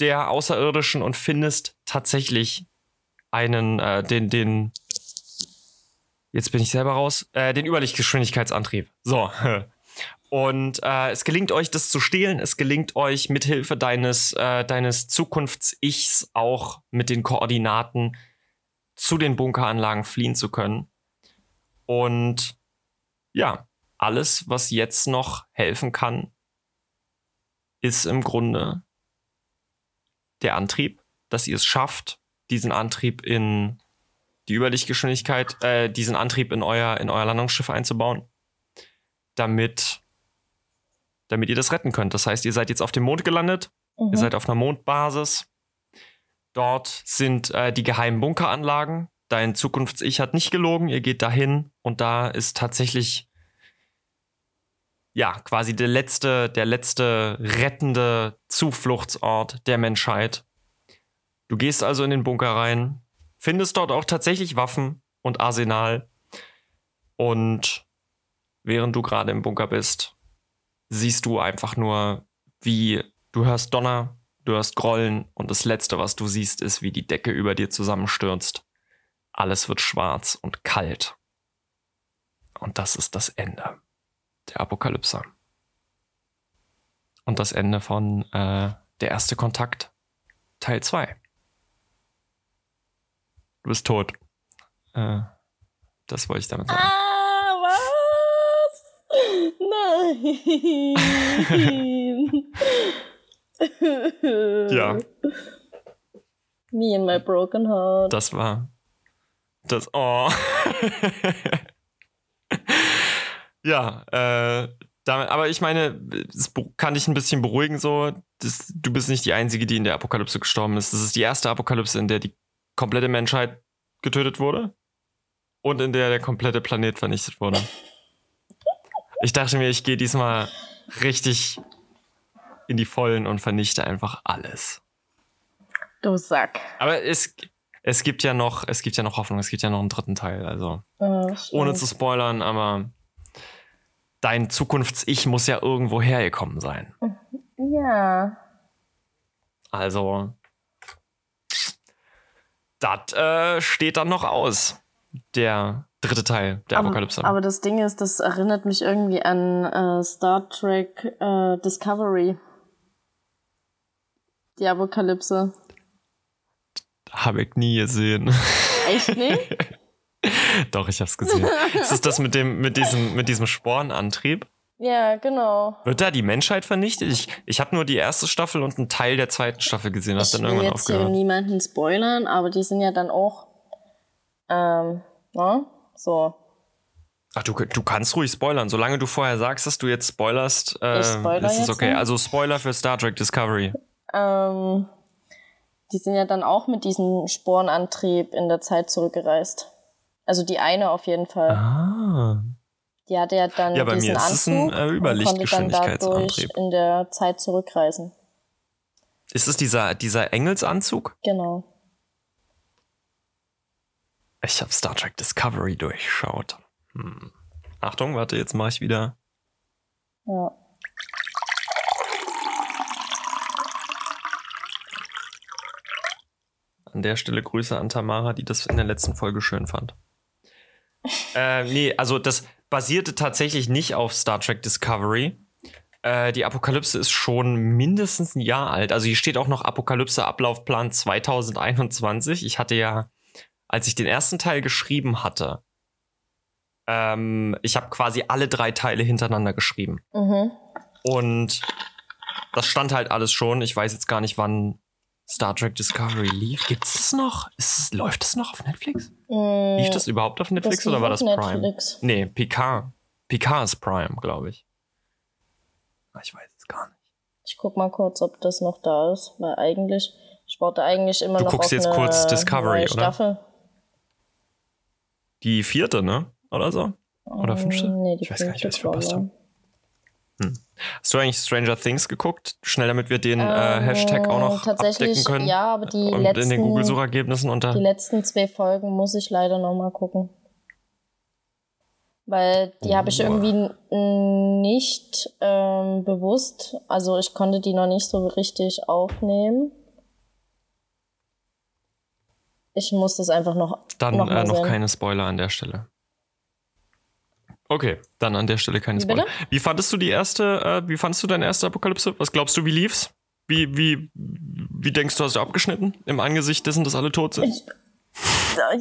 der Außerirdischen und findest tatsächlich einen, äh, den, den, Jetzt bin ich selber raus. Äh, den Überlichtgeschwindigkeitsantrieb. So. Und äh, es gelingt euch, das zu stehlen. Es gelingt euch mithilfe deines, äh, deines Zukunfts-Ichs auch mit den Koordinaten zu den Bunkeranlagen fliehen zu können. Und ja, alles, was jetzt noch helfen kann, ist im Grunde der Antrieb, dass ihr es schafft, diesen Antrieb in die Überlichtgeschwindigkeit, äh, diesen Antrieb in euer, in euer Landungsschiff einzubauen, damit, damit ihr das retten könnt. Das heißt, ihr seid jetzt auf dem Mond gelandet, Mhm. ihr seid auf einer Mondbasis. Dort sind äh, die geheimen Bunkeranlagen. Dein Zukunfts-Ich hat nicht gelogen, ihr geht dahin und da ist tatsächlich ja, quasi der letzte, der letzte rettende Zufluchtsort der Menschheit. Du gehst also in den Bunker rein, findest dort auch tatsächlich Waffen und Arsenal. Und während du gerade im Bunker bist, siehst du einfach nur, wie du hörst Donner, du hörst Grollen und das Letzte, was du siehst, ist, wie die Decke über dir zusammenstürzt. Alles wird schwarz und kalt. Und das ist das Ende der Apokalypse. Und das Ende von äh, Der erste Kontakt, Teil 2. Du bist tot. Äh, das wollte ich damit sagen. Ah, was? Nein. Ja. Me and my broken heart. Das war das. Oh. ja, äh, damit, aber ich meine, es kann dich ein bisschen beruhigen so. Das, du bist nicht die Einzige, die in der Apokalypse gestorben ist. Das ist die erste Apokalypse, in der die komplette Menschheit getötet wurde und in der der komplette Planet vernichtet wurde. Ich dachte mir, ich gehe diesmal richtig in die Vollen und vernichte einfach alles. Du Sack. Aber es, es gibt ja noch, es gibt ja noch Hoffnung, es gibt ja noch einen dritten Teil. Also Ah, ohne zu spoilern, aber dein Zukunfts-Ich muss ja irgendwo hergekommen sein. Ja. Also das äh, steht dann noch aus. Der dritte Teil der Apokalypse. Aber, aber das Ding ist, das erinnert mich irgendwie an äh, Star Trek äh, Discovery. Die Apokalypse. Habe ich nie gesehen. Echt nicht? Doch, ich hab's gesehen. ist es das mit dem, mit diesem, mit diesem Sporenantrieb? Ja, genau. Wird da die Menschheit vernichtet? Ich, ich habe nur die erste Staffel und einen Teil der zweiten Staffel gesehen, hab Ich dann will irgendwann jetzt hier aufgehört. niemanden spoilern, aber die sind ja dann auch ähm, ne? so Ach, du, du kannst ruhig spoilern. Solange du vorher sagst, dass du jetzt spoilerst, äh, Ich spoiler ist es okay. nicht? Also Spoiler für Star Trek Discovery. Ähm, die sind ja dann auch mit diesem Sporenantrieb in der Zeit zurückgereist. Also die eine auf jeden Fall. Ah. Die hatte ja dann Ja, bei mir diesen ist es ein, Anzug äh, Überlichtgeschwindigkeitsantrieb. in der Zeit zurückreisen. Ist es dieser, dieser Engelsanzug? Genau. Ich habe Star Trek Discovery durchschaut. Hm. Achtung, warte, jetzt mache ich wieder. Ja. An der Stelle Grüße an Tamara, die das in der letzten Folge schön fand. äh, nee, also das basierte tatsächlich nicht auf Star Trek Discovery. Äh, die Apokalypse ist schon mindestens ein Jahr alt. Also hier steht auch noch Apokalypse Ablaufplan 2021. Ich hatte ja, als ich den ersten Teil geschrieben hatte, ähm, ich habe quasi alle drei Teile hintereinander geschrieben. Mhm. Und das stand halt alles schon. Ich weiß jetzt gar nicht, wann Star Trek Discovery lief. Gibt es noch? Ist, läuft es noch auf Netflix? Mm, Lief das überhaupt auf Netflix das oder war das Prime? Netflix. Nee, Picard. Picard ist Prime, glaube ich. Ah, Ich weiß es gar nicht. Ich guck mal kurz, ob das noch da ist, weil eigentlich, ich warte eigentlich immer Du noch guckst auf jetzt eine kurz Discovery, neue oder? Staffel. Die vierte, ne? Oder so? Oder fünfte? Mm, Nee, die Ich weiß gar nicht, was ich verpasst glaube habe. Hast du eigentlich Stranger Things geguckt? Schnell, damit wir den äh, Hashtag auch noch Ähm, tatsächlich, abdecken können. ja, aber die und in den letzten- Google-Suchergebnissen unter. Die letzten zwei Folgen muss ich leider noch mal gucken. Weil die habe ich Oh. irgendwie nicht ähm, bewusst, also ich konnte die noch nicht so richtig aufnehmen. Ich muss das einfach noch, Dann noch äh, noch keine Spoiler an der Stelle. Okay, dann an der Stelle keine Spoiler. bitte? Wie fandest du die erste, äh, wie fandest du deine erste Apokalypse? Was glaubst du, wie lief's? Wie, wie, wie denkst du, hast du abgeschnitten? Im Angesicht dessen, dass alle tot sind?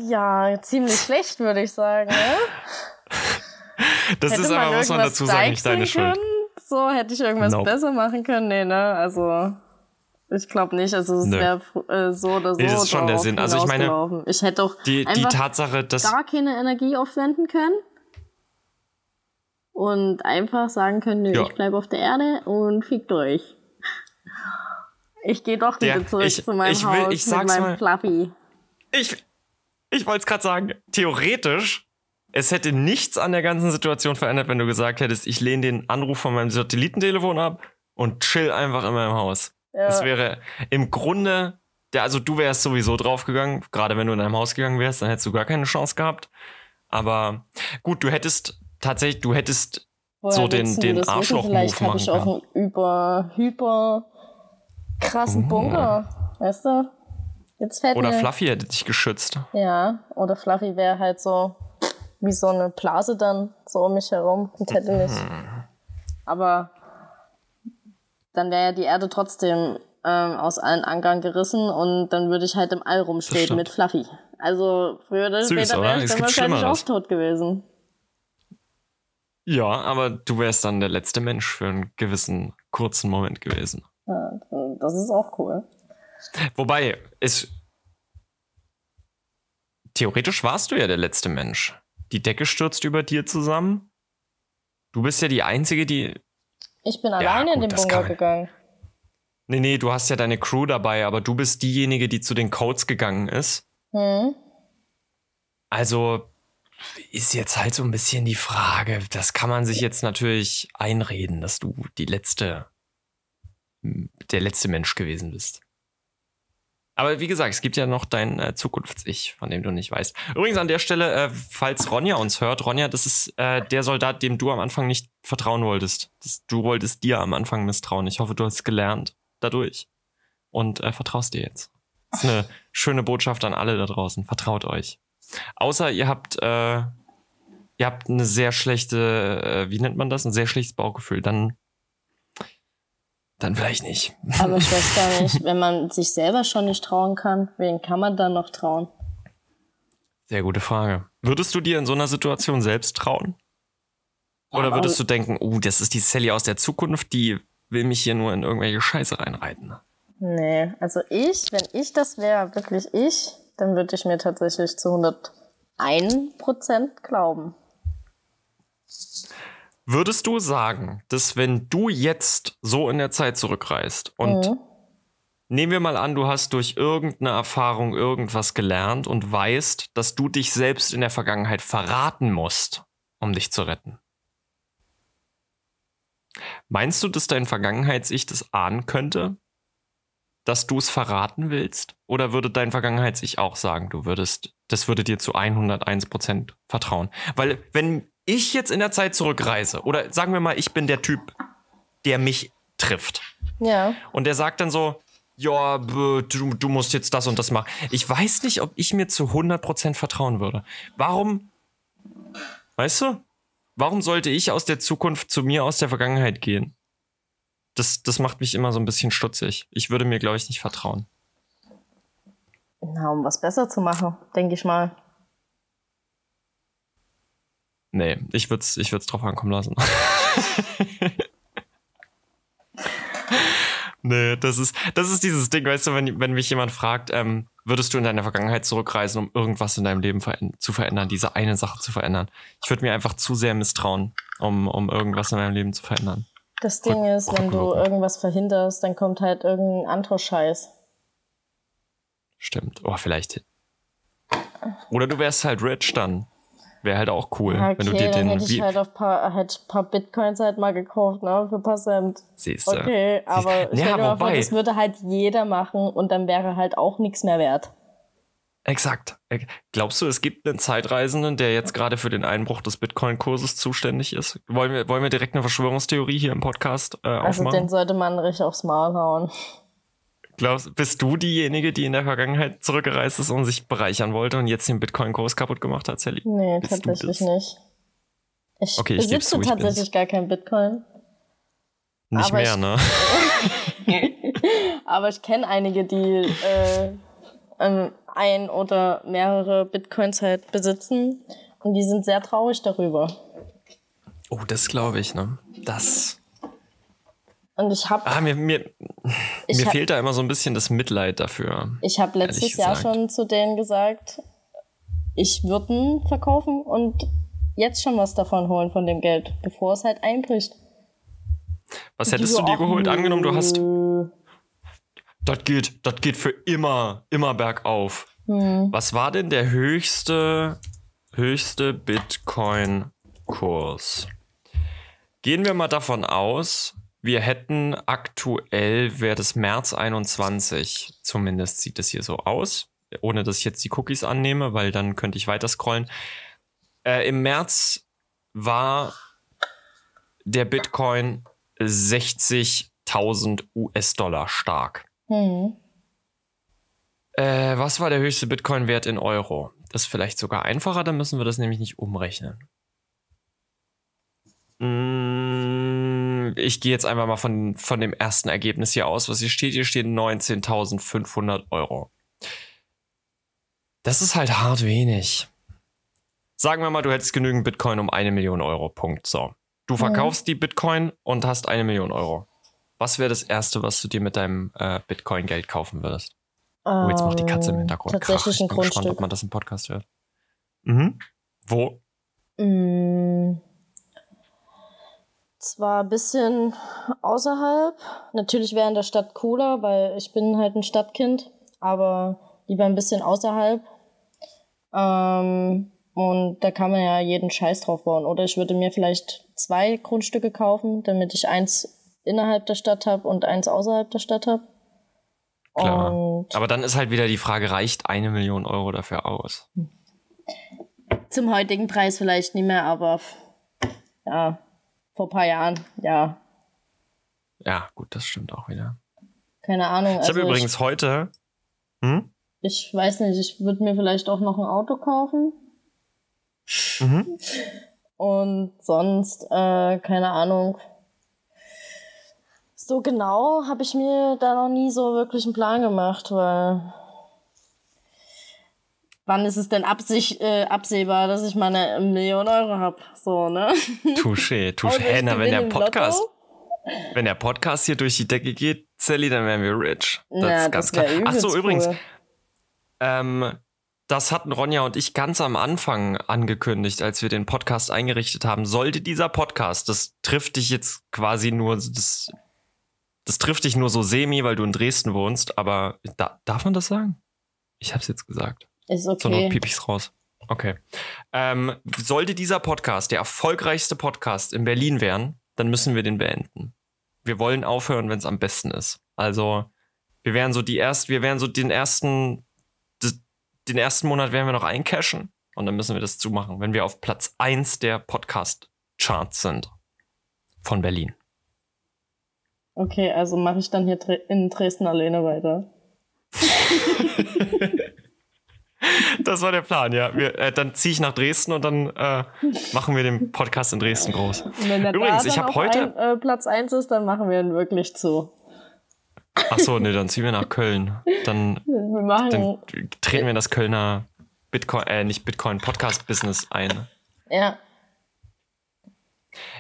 Ja, ziemlich schlecht, würde ich sagen. Ne? das Hätte ist aber, muss man dazu sagen, nicht deine Schuld. können? So, hätte ich irgendwas Nope. besser machen können? Nee, ne? Also, ich glaube nicht. Also, es wäre äh, so oder so. Nee, das ist schon der Sinn. Also ich meine, ich hätte doch Die, die Tatsache, dass. gar keine Energie aufwenden können. Und einfach sagen können, nö, Ja. ich bleibe auf der Erde und fickt euch. Ich gehe doch wieder Der- zurück ich- zu meinem ich will- Haus ich mit meinem mal. Fluffy. Ich, ich wollte es gerade sagen, theoretisch, es hätte nichts an der ganzen Situation verändert, wenn du gesagt hättest, ich lehne den Anruf von meinem Satellitentelefon ab und chill einfach in meinem Haus. Ja. Das wäre im Grunde, der, also du wärst sowieso draufgegangen, gerade wenn du in deinem Haus gegangen wärst, dann hättest du gar keine Chance gehabt. Aber gut, du hättest tatsächlich, du hättest Woher so den- den? Arschloch-Move Vielleicht habe ich machen auch einen über, hyper krassen Oh. Bunker. Weißt du? Jetzt fällt oder mir, Fluffy hätte dich geschützt. Ja, oder Fluffy wäre halt so wie so eine Blase dann so um mich herum und hätte nicht. Mhm. Aber dann wäre ja die Erde trotzdem ähm, aus allen Ankern gerissen und dann würde ich halt im All rumstehen stimmt. mit Fluffy. Also früher oder Süß, später wäre ich dann wahrscheinlich auch tot gewesen. Ja, aber du wärst dann der letzte Mensch für einen gewissen kurzen Moment gewesen. Ja, das ist auch cool. Wobei, es. Theoretisch warst du ja der letzte Mensch. Die Decke stürzt über dir zusammen. Du bist ja die Einzige, die. Ich bin alleine in gut, den das Bunker gegangen. Nee, nee, du hast ja deine Crew dabei, aber du bist diejenige, die zu den Codes gegangen ist. Hm? Also ist jetzt halt so ein bisschen die Frage. Das kann man sich jetzt natürlich einreden, dass du die letzte, der letzte Mensch gewesen bist. Aber wie gesagt, es gibt ja noch dein äh, Zukunfts-Ich, von dem du nicht weißt. Übrigens an der Stelle, äh, falls Ronja uns hört, Ronja, das ist äh, der Soldat, dem du am Anfang nicht vertrauen wolltest. Das, du wolltest dir am Anfang misstrauen. Ich hoffe, du hast gelernt dadurch und äh, vertraust dir jetzt. Das ist eine schöne Botschaft an alle da draußen. Vertraut euch. Außer ihr habt, äh, ihr habt eine sehr schlechte, äh, wie nennt man das? Ein sehr schlechtes Bauchgefühl. Dann, dann vielleicht nicht. Aber ich weiß gar nicht, wenn man sich selber schon nicht trauen kann, wen kann man dann noch trauen? Sehr gute Frage. Würdest du dir in so einer Situation selbst trauen? Oder würdest du denken, oh, das ist die Sally aus der Zukunft, die will mich hier nur in irgendwelche Scheiße reinreiten? Nee, also ich, wenn ich das wäre, wirklich ich, dann würde ich mir tatsächlich zu 101 Prozent glauben. Würdest du sagen, dass wenn du jetzt so in der Zeit zurückreist und Mhm. nehmen wir mal an, du hast durch irgendeine Erfahrung irgendwas gelernt und weißt, dass du dich selbst in der Vergangenheit verraten musst, um dich zu retten. Meinst du, dass dein Vergangenheits-Ich das ahnen könnte? Dass du es verraten willst? Oder würde dein Vergangenheits-Ich auch sagen, du würdest, das würde dir zu 101% vertrauen? Weil, wenn ich jetzt in der Zeit zurückreise, oder sagen wir mal, ich bin der Typ, der mich trifft, Ja. und der sagt dann so, ja, du, du musst jetzt das und das machen. Ich weiß nicht, ob ich mir zu 100% vertrauen würde. Warum, weißt du, warum sollte ich aus der Zukunft zu mir aus der Vergangenheit gehen? Das, das macht mich immer so ein bisschen stutzig. Ich würde mir, glaube ich, nicht vertrauen. Na, um was besser zu machen, denke ich mal. Nee, ich würde es ich würd's drauf ankommen lassen. nee, das ist, das ist dieses Ding, weißt du, wenn, wenn mich jemand fragt, ähm, würdest du in deine Vergangenheit zurückreisen, um irgendwas in deinem Leben veränd zu verändern, diese eine Sache zu verändern? Ich würde mir einfach zu sehr misstrauen, um, um irgendwas in meinem Leben zu verändern. Das Ding ist, wenn du irgendwas verhinderst, dann kommt halt irgendein anderer Scheiß. Stimmt. Oh, vielleicht. Oder du wärst halt rich dann. Wäre halt auch cool, Okay, wenn du dir dann den hätte ich halt auf paar, halt paar Bitcoins halt mal gekauft, ne, für paar Cent. siehst du. Okay, aber Ja, stell dir mal vor, wobei- das würde halt jeder machen und dann wäre halt auch nichts mehr wert. Exakt. Ex- Glaubst du, es gibt einen Zeitreisenden, der jetzt gerade für den Einbruch des Bitcoin-Kurses zuständig ist? Wollen wir, wollen wir direkt eine Verschwörungstheorie hier im Podcast äh, Also den aufmachen? sollte man richtig aufs Maul hauen. Glaubst, bist du diejenige, die in der Vergangenheit zurückgereist ist und sich bereichern wollte und jetzt den Bitcoin-Kurs kaputt gemacht hat, Sally? Nee, Bist tatsächlich nicht. Ich Okay, besitze ich tatsächlich gar kein Bitcoin. Nicht Aber mehr, ich- ne? Aber ich kenne einige, die äh, ähm, ein oder mehrere Bitcoins halt besitzen. Und die sind sehr traurig darüber. Oh, das glaube ich, ne? Das. Und ich habe Ah, mir, mir, mir hab- fehlt da immer so ein bisschen das Mitleid dafür. ich hab letztes Jahr schon zu denen gesagt, ich würde ihn verkaufen und jetzt schon was davon holen von dem Geld, bevor es halt einbricht. Was hättest du dir geholt? Angenommen, du hast. Das geht, das geht für immer, immer bergauf. Hm. Was war denn der höchste, höchste Bitcoin-Kurs? Gehen wir mal davon aus, wir hätten aktuell, wäre das März 21, zumindest sieht es hier so aus, ohne dass ich jetzt die Cookies annehme, weil dann könnte ich weiter scrollen. Äh, Im März war der Bitcoin 60.000 US-Dollar stark. Hm. Äh, was war der höchste Bitcoin-Wert in Euro? Das ist vielleicht sogar einfacher, dann müssen wir das nämlich nicht umrechnen. Mm, Ich gehe jetzt einfach mal von, von dem ersten Ergebnis hier aus, was hier steht. Hier stehen 19.500 Euro. Das ist halt hart wenig. Sagen wir mal, du hättest genügend Bitcoin um eine Million Euro. Punkt. So. Du verkaufst die Bitcoin und hast eine Million Euro. Was wäre das Erste, was du dir mit deinem äh, Bitcoin-Geld kaufen würdest? Oh, jetzt macht die Katze im Ähm, Hintergrund. Tatsächlich Krach. ein Ich bin gespannt, ob Grundstück. man das im Podcast hört. Mhm. Wo? Mm, Zwar ein bisschen außerhalb. Natürlich wäre in der Stadt cooler, weil ich bin halt ein Stadtkind, aber lieber ein bisschen außerhalb. Ähm, und da kann man ja jeden Scheiß drauf bauen. Oder ich würde mir vielleicht zwei Grundstücke kaufen, damit ich eins innerhalb der Stadt habe und eins außerhalb der Stadt habe. Klar. Und Aber dann ist halt wieder die Frage, reicht eine Million Euro dafür aus? zum heutigen Preis vielleicht nicht mehr, aber ja, vor ein paar Jahren, ja, Ja, gut, das stimmt auch wieder. keine Ahnung. Ich habe Also übrigens heute. Hm? Ich weiß nicht, ich würde mir vielleicht auch noch ein Auto kaufen. Mhm. Und sonst, äh, keine Ahnung. So genau habe ich mir da noch nie so wirklich einen Plan gemacht, weil wann ist es denn absich, äh, absehbar, dass ich mal eine Million Euro habe? So, ne? Touché, touché. Hey, na, wenn der Podcast, Lotto. wenn der Podcast hier durch die Decke geht, Sally, dann wären wir rich. Das ja, ist ganz das klar. Ach so, übrigens, ähm, das hatten Ronja und ich ganz am Anfang angekündigt, als wir den Podcast eingerichtet haben. Sollte dieser Podcast, das trifft dich jetzt quasi nur, das, das trifft dich nur so semi, weil du in Dresden wohnst, aber da, darf man das sagen? Ich hab's jetzt gesagt. Ist Zur Not okay. piep ich's raus. Okay. Ähm, sollte dieser Podcast der erfolgreichste Podcast in Berlin werden, dann müssen wir den beenden. Wir wollen aufhören, wenn es am besten ist. Also, wir werden so die erst, wir werden so den ersten, den ersten Monat werden wir noch eincashen und dann müssen wir das zumachen, wenn wir auf Platz 1 der Podcast-Charts sind. Von Berlin. Okay, also mache ich dann hier in Dresden alleine weiter. Das war der Plan, ja. Wir, äh, dann ziehe ich nach Dresden und dann äh, machen wir den Podcast in Dresden groß. Und wenn der Übrigens, ich dann hab auf heute- ein, äh, Platz 1 ist, dann machen wir ihn wirklich zu. Ach so, nee, dann ziehen wir nach Köln. Dann Wir machen, dann treten wir in das Kölner Bitcoin, äh, nicht Bitcoin, Podcast-Business ein. ja,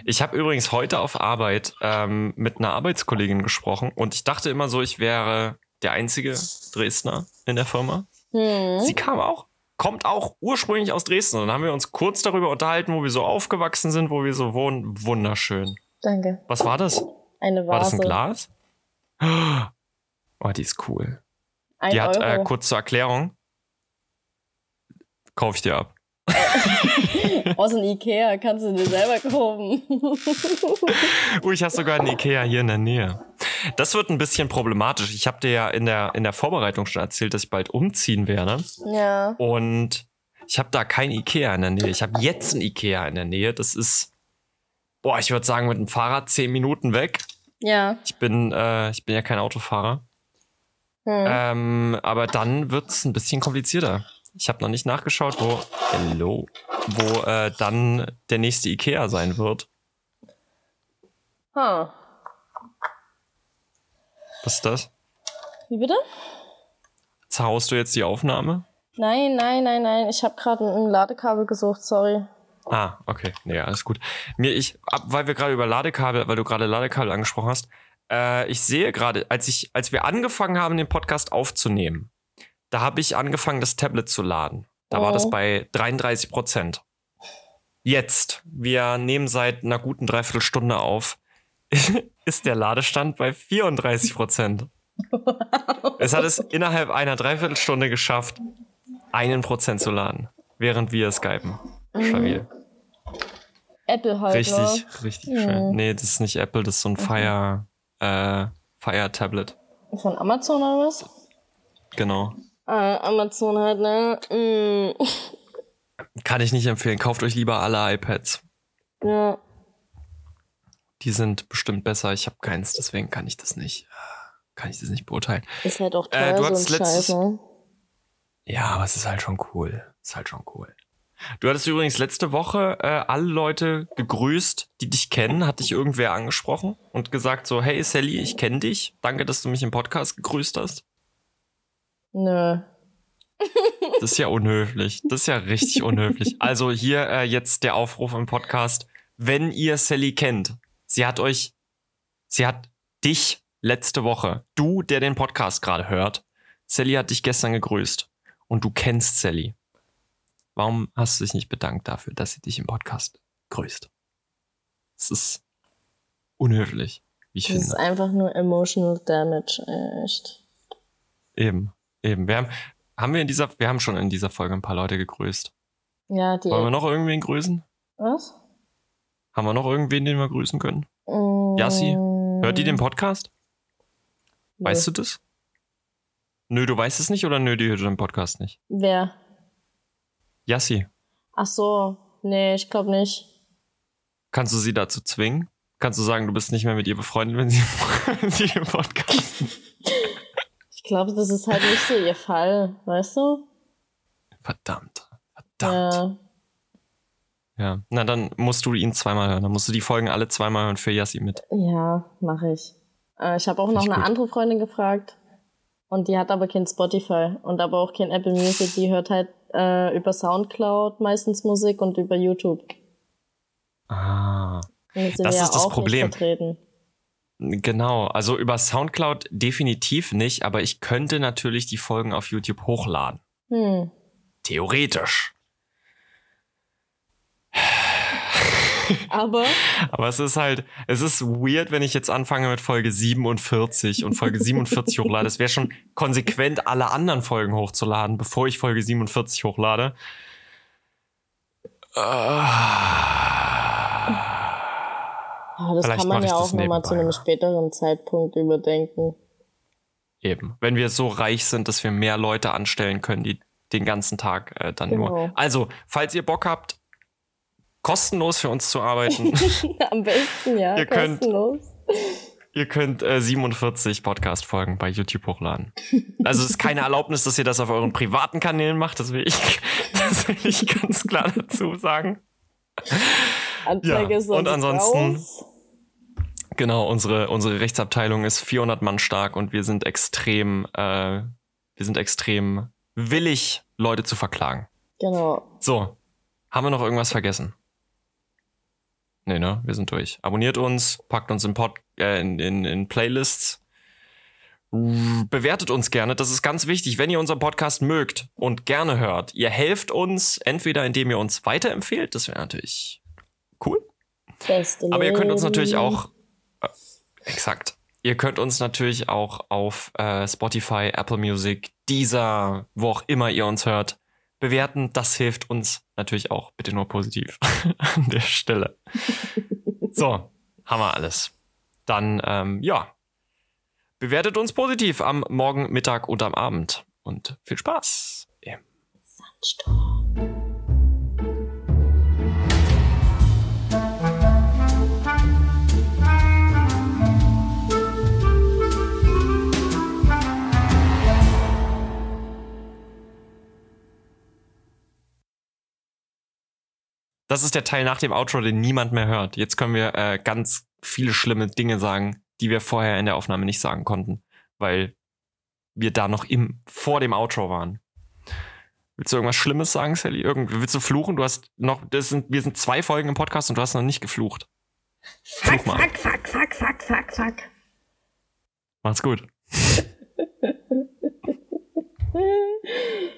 Ich habe übrigens heute auf Arbeit ähm, mit einer Arbeitskollegin gesprochen und ich dachte immer so, ich wäre der einzige Dresdner in der Firma. hm. Sie kam auch, kommt auch ursprünglich aus Dresden. Und dann haben wir uns kurz darüber unterhalten, wo wir so aufgewachsen sind, wo wir so wohnen. Wunderschön. danke. Was war das? Eine War das Vase. ein Glas? Oh, die ist cool. Ein Die hat, äh, Euro. kurz zur Erklärung, kauf ich dir ab. Aus dem Ikea kannst du dir selber kaufen. Oh, ich habe sogar einen Ikea hier in der Nähe. Das wird ein bisschen problematisch. Ich habe dir ja in der, in der Vorbereitung schon erzählt, dass ich bald umziehen werde. ja. Und ich habe da kein Ikea in der Nähe. Ich habe jetzt ein Ikea in der Nähe. Das ist, boah, ich würde sagen, mit dem Fahrrad zehn Minuten weg. Ja. Ich bin, äh, ich bin ja kein Autofahrer. Hm. Ähm, aber dann wird's ein bisschen komplizierter. Ich habe noch nicht nachgeschaut, wo, hello, wo äh, dann der nächste Ikea sein wird. Ha. Was ist das? Wie bitte? Zerhaust du jetzt die Aufnahme? Nein, nein, nein, nein. Ich habe gerade ein Ladekabel gesucht, sorry. Ah, okay. Nee, alles gut. Mir, ich, ab, weil wir gerade über Ladekabel, weil du gerade Ladekabel angesprochen hast, äh, ich sehe gerade, als ich, als wir angefangen haben, den Podcast aufzunehmen, da habe ich angefangen, das Tablet zu laden. Da war Oh. das bei 33 Prozent. Jetzt, wir nehmen seit einer guten Dreiviertelstunde auf, ist der Ladestand bei 34 Prozent. es hat es innerhalb einer Dreiviertelstunde geschafft, einen Prozent zu laden, während wir skypen. Stabil. Apple halt, Richtig, richtig Mhm. schön. Nee, das ist nicht Apple, das ist so ein Fire, äh, Fire Tablet. Von Amazon oder was? Genau. Ah, Amazon halt, ne? Mm. Kann ich nicht empfehlen. Kauft euch lieber alle iPads. Ja. Die sind bestimmt besser. Ich habe keins, deswegen kann ich das nicht, kann ich das nicht beurteilen. Ist halt auch Äh, teuer, du so ein hattest letztes- Scheiß, ne? Ja, aber es ist halt schon cool. Ist halt schon cool. Du hattest übrigens letzte Woche äh, alle Leute gegrüßt, die dich kennen. Hat dich irgendwer angesprochen und gesagt so, hey Sally, ich kenne dich. Danke, dass du mich im Podcast gegrüßt hast. Nö. Das ist ja unhöflich. Das ist ja richtig unhöflich. Also hier äh, jetzt der Aufruf im Podcast. Wenn ihr Sally kennt, sie hat euch, sie hat dich letzte Woche, du, der den Podcast gerade hört, Sally hat dich gestern gegrüßt und du kennst Sally. Warum hast du dich nicht bedankt dafür, dass sie dich im Podcast grüßt? Es ist unhöflich, wie ich Das ist finde. einfach nur emotional damage, echt. Eben, eben. Wir haben, haben wir in dieser, wir haben schon in dieser Folge ein paar Leute gegrüßt. Ja, die. Wollen wir noch irgendwen grüßen? was? Haben wir noch irgendwen, den wir grüßen können? Mm, Yassi, Hört die den Podcast? nö. Weißt du das? Nö, du weißt es nicht oder nö, die hört den Podcast nicht? Wer? Yassi, Ach so. Nee, ich glaube nicht. kannst du sie dazu zwingen? Kannst du sagen, du bist nicht mehr mit ihr befreundet, wenn sie, wenn sie im Podcast? Ich glaube, das ist halt nicht so ihr Fall, weißt du? Verdammt. Verdammt. Ja. Ja. Na, dann musst du ihn zweimal hören. Dann musst du die Folgen alle zweimal hören für Yassi mit. Ja, mache ich. Äh, ich habe auch noch Richtig eine gut. andere Freundin gefragt. Und die hat aber kein Spotify und aber auch kein Apple Music. Die hört halt äh, über Soundcloud meistens Musik und über YouTube. Ah. Das wir ist ja das auch Problem. Nicht vertreten. Genau, also über Soundcloud definitiv nicht, aber ich könnte natürlich die Folgen auf YouTube hochladen. Hm. Theoretisch. Aber Aber es ist halt, es ist weird, wenn ich jetzt anfange mit Folge 47 und Folge 47 hochlade. Es wäre schon konsequent, alle anderen Folgen hochzuladen, bevor ich Folge 47 hochlade. Ah, das Vielleicht kann man ja auch nochmal zu einem späteren Zeitpunkt überdenken. Eben. Wenn wir so reich sind, dass wir mehr Leute anstellen können, die den ganzen Tag äh, dann nur. Genau. Also, falls ihr Bock habt, kostenlos für uns zu arbeiten, Am besten, ja, Ihr könnt- kostenlos. ihr könnt äh, 47 Podcast-Folgen bei YouTube hochladen. Also es ist keine Erlaubnis, dass ihr das auf euren privaten Kanälen macht, das will ich, das will ich ganz klar dazu sagen. Anzeige Ja, ist und ansonsten- raus. Genau, unsere, unsere Rechtsabteilung ist 400 Mann stark und wir sind extrem, äh, wir sind extrem willig, Leute zu verklagen. Genau. So, haben wir noch irgendwas vergessen? Nee, ne? Wir sind durch. Abonniert uns, packt uns in, Pod äh, in, in, in Playlists. Bewertet uns gerne, das ist ganz wichtig. Wenn ihr unseren Podcast mögt und gerne hört, ihr helft uns entweder indem ihr uns weiterempfehlt, das wäre natürlich cool. Beste Aber ihr könnt uns natürlich auch, äh, exakt, ihr könnt uns natürlich auch auf äh, Spotify, Apple Music, Deezer, wo auch immer ihr uns hört, bewerten. Das hilft uns natürlich auch. Bitte nur positiv an der Stelle. So, haben wir alles. Dann, ähm, ja, bewertet uns positiv am Morgen, Mittag und am Abend. Und viel Spaß. Ja. Sandsturm. Das ist der Teil nach dem Outro, den niemand mehr hört. Jetzt können wir äh, ganz viele schlimme Dinge sagen, die wir vorher in der Aufnahme nicht sagen konnten, weil wir da noch im, vor dem Outro waren. Willst du irgendwas Schlimmes sagen, Sally? Irgend, willst du fluchen? Du hast noch, das sind, wir sind zwei Folgen im Podcast und du hast noch nicht geflucht. Fuck, Fluch fuck, fuck, fuck, fuck, fuck, fuck. Macht's gut.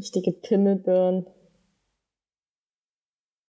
Richtige Pimmelburn.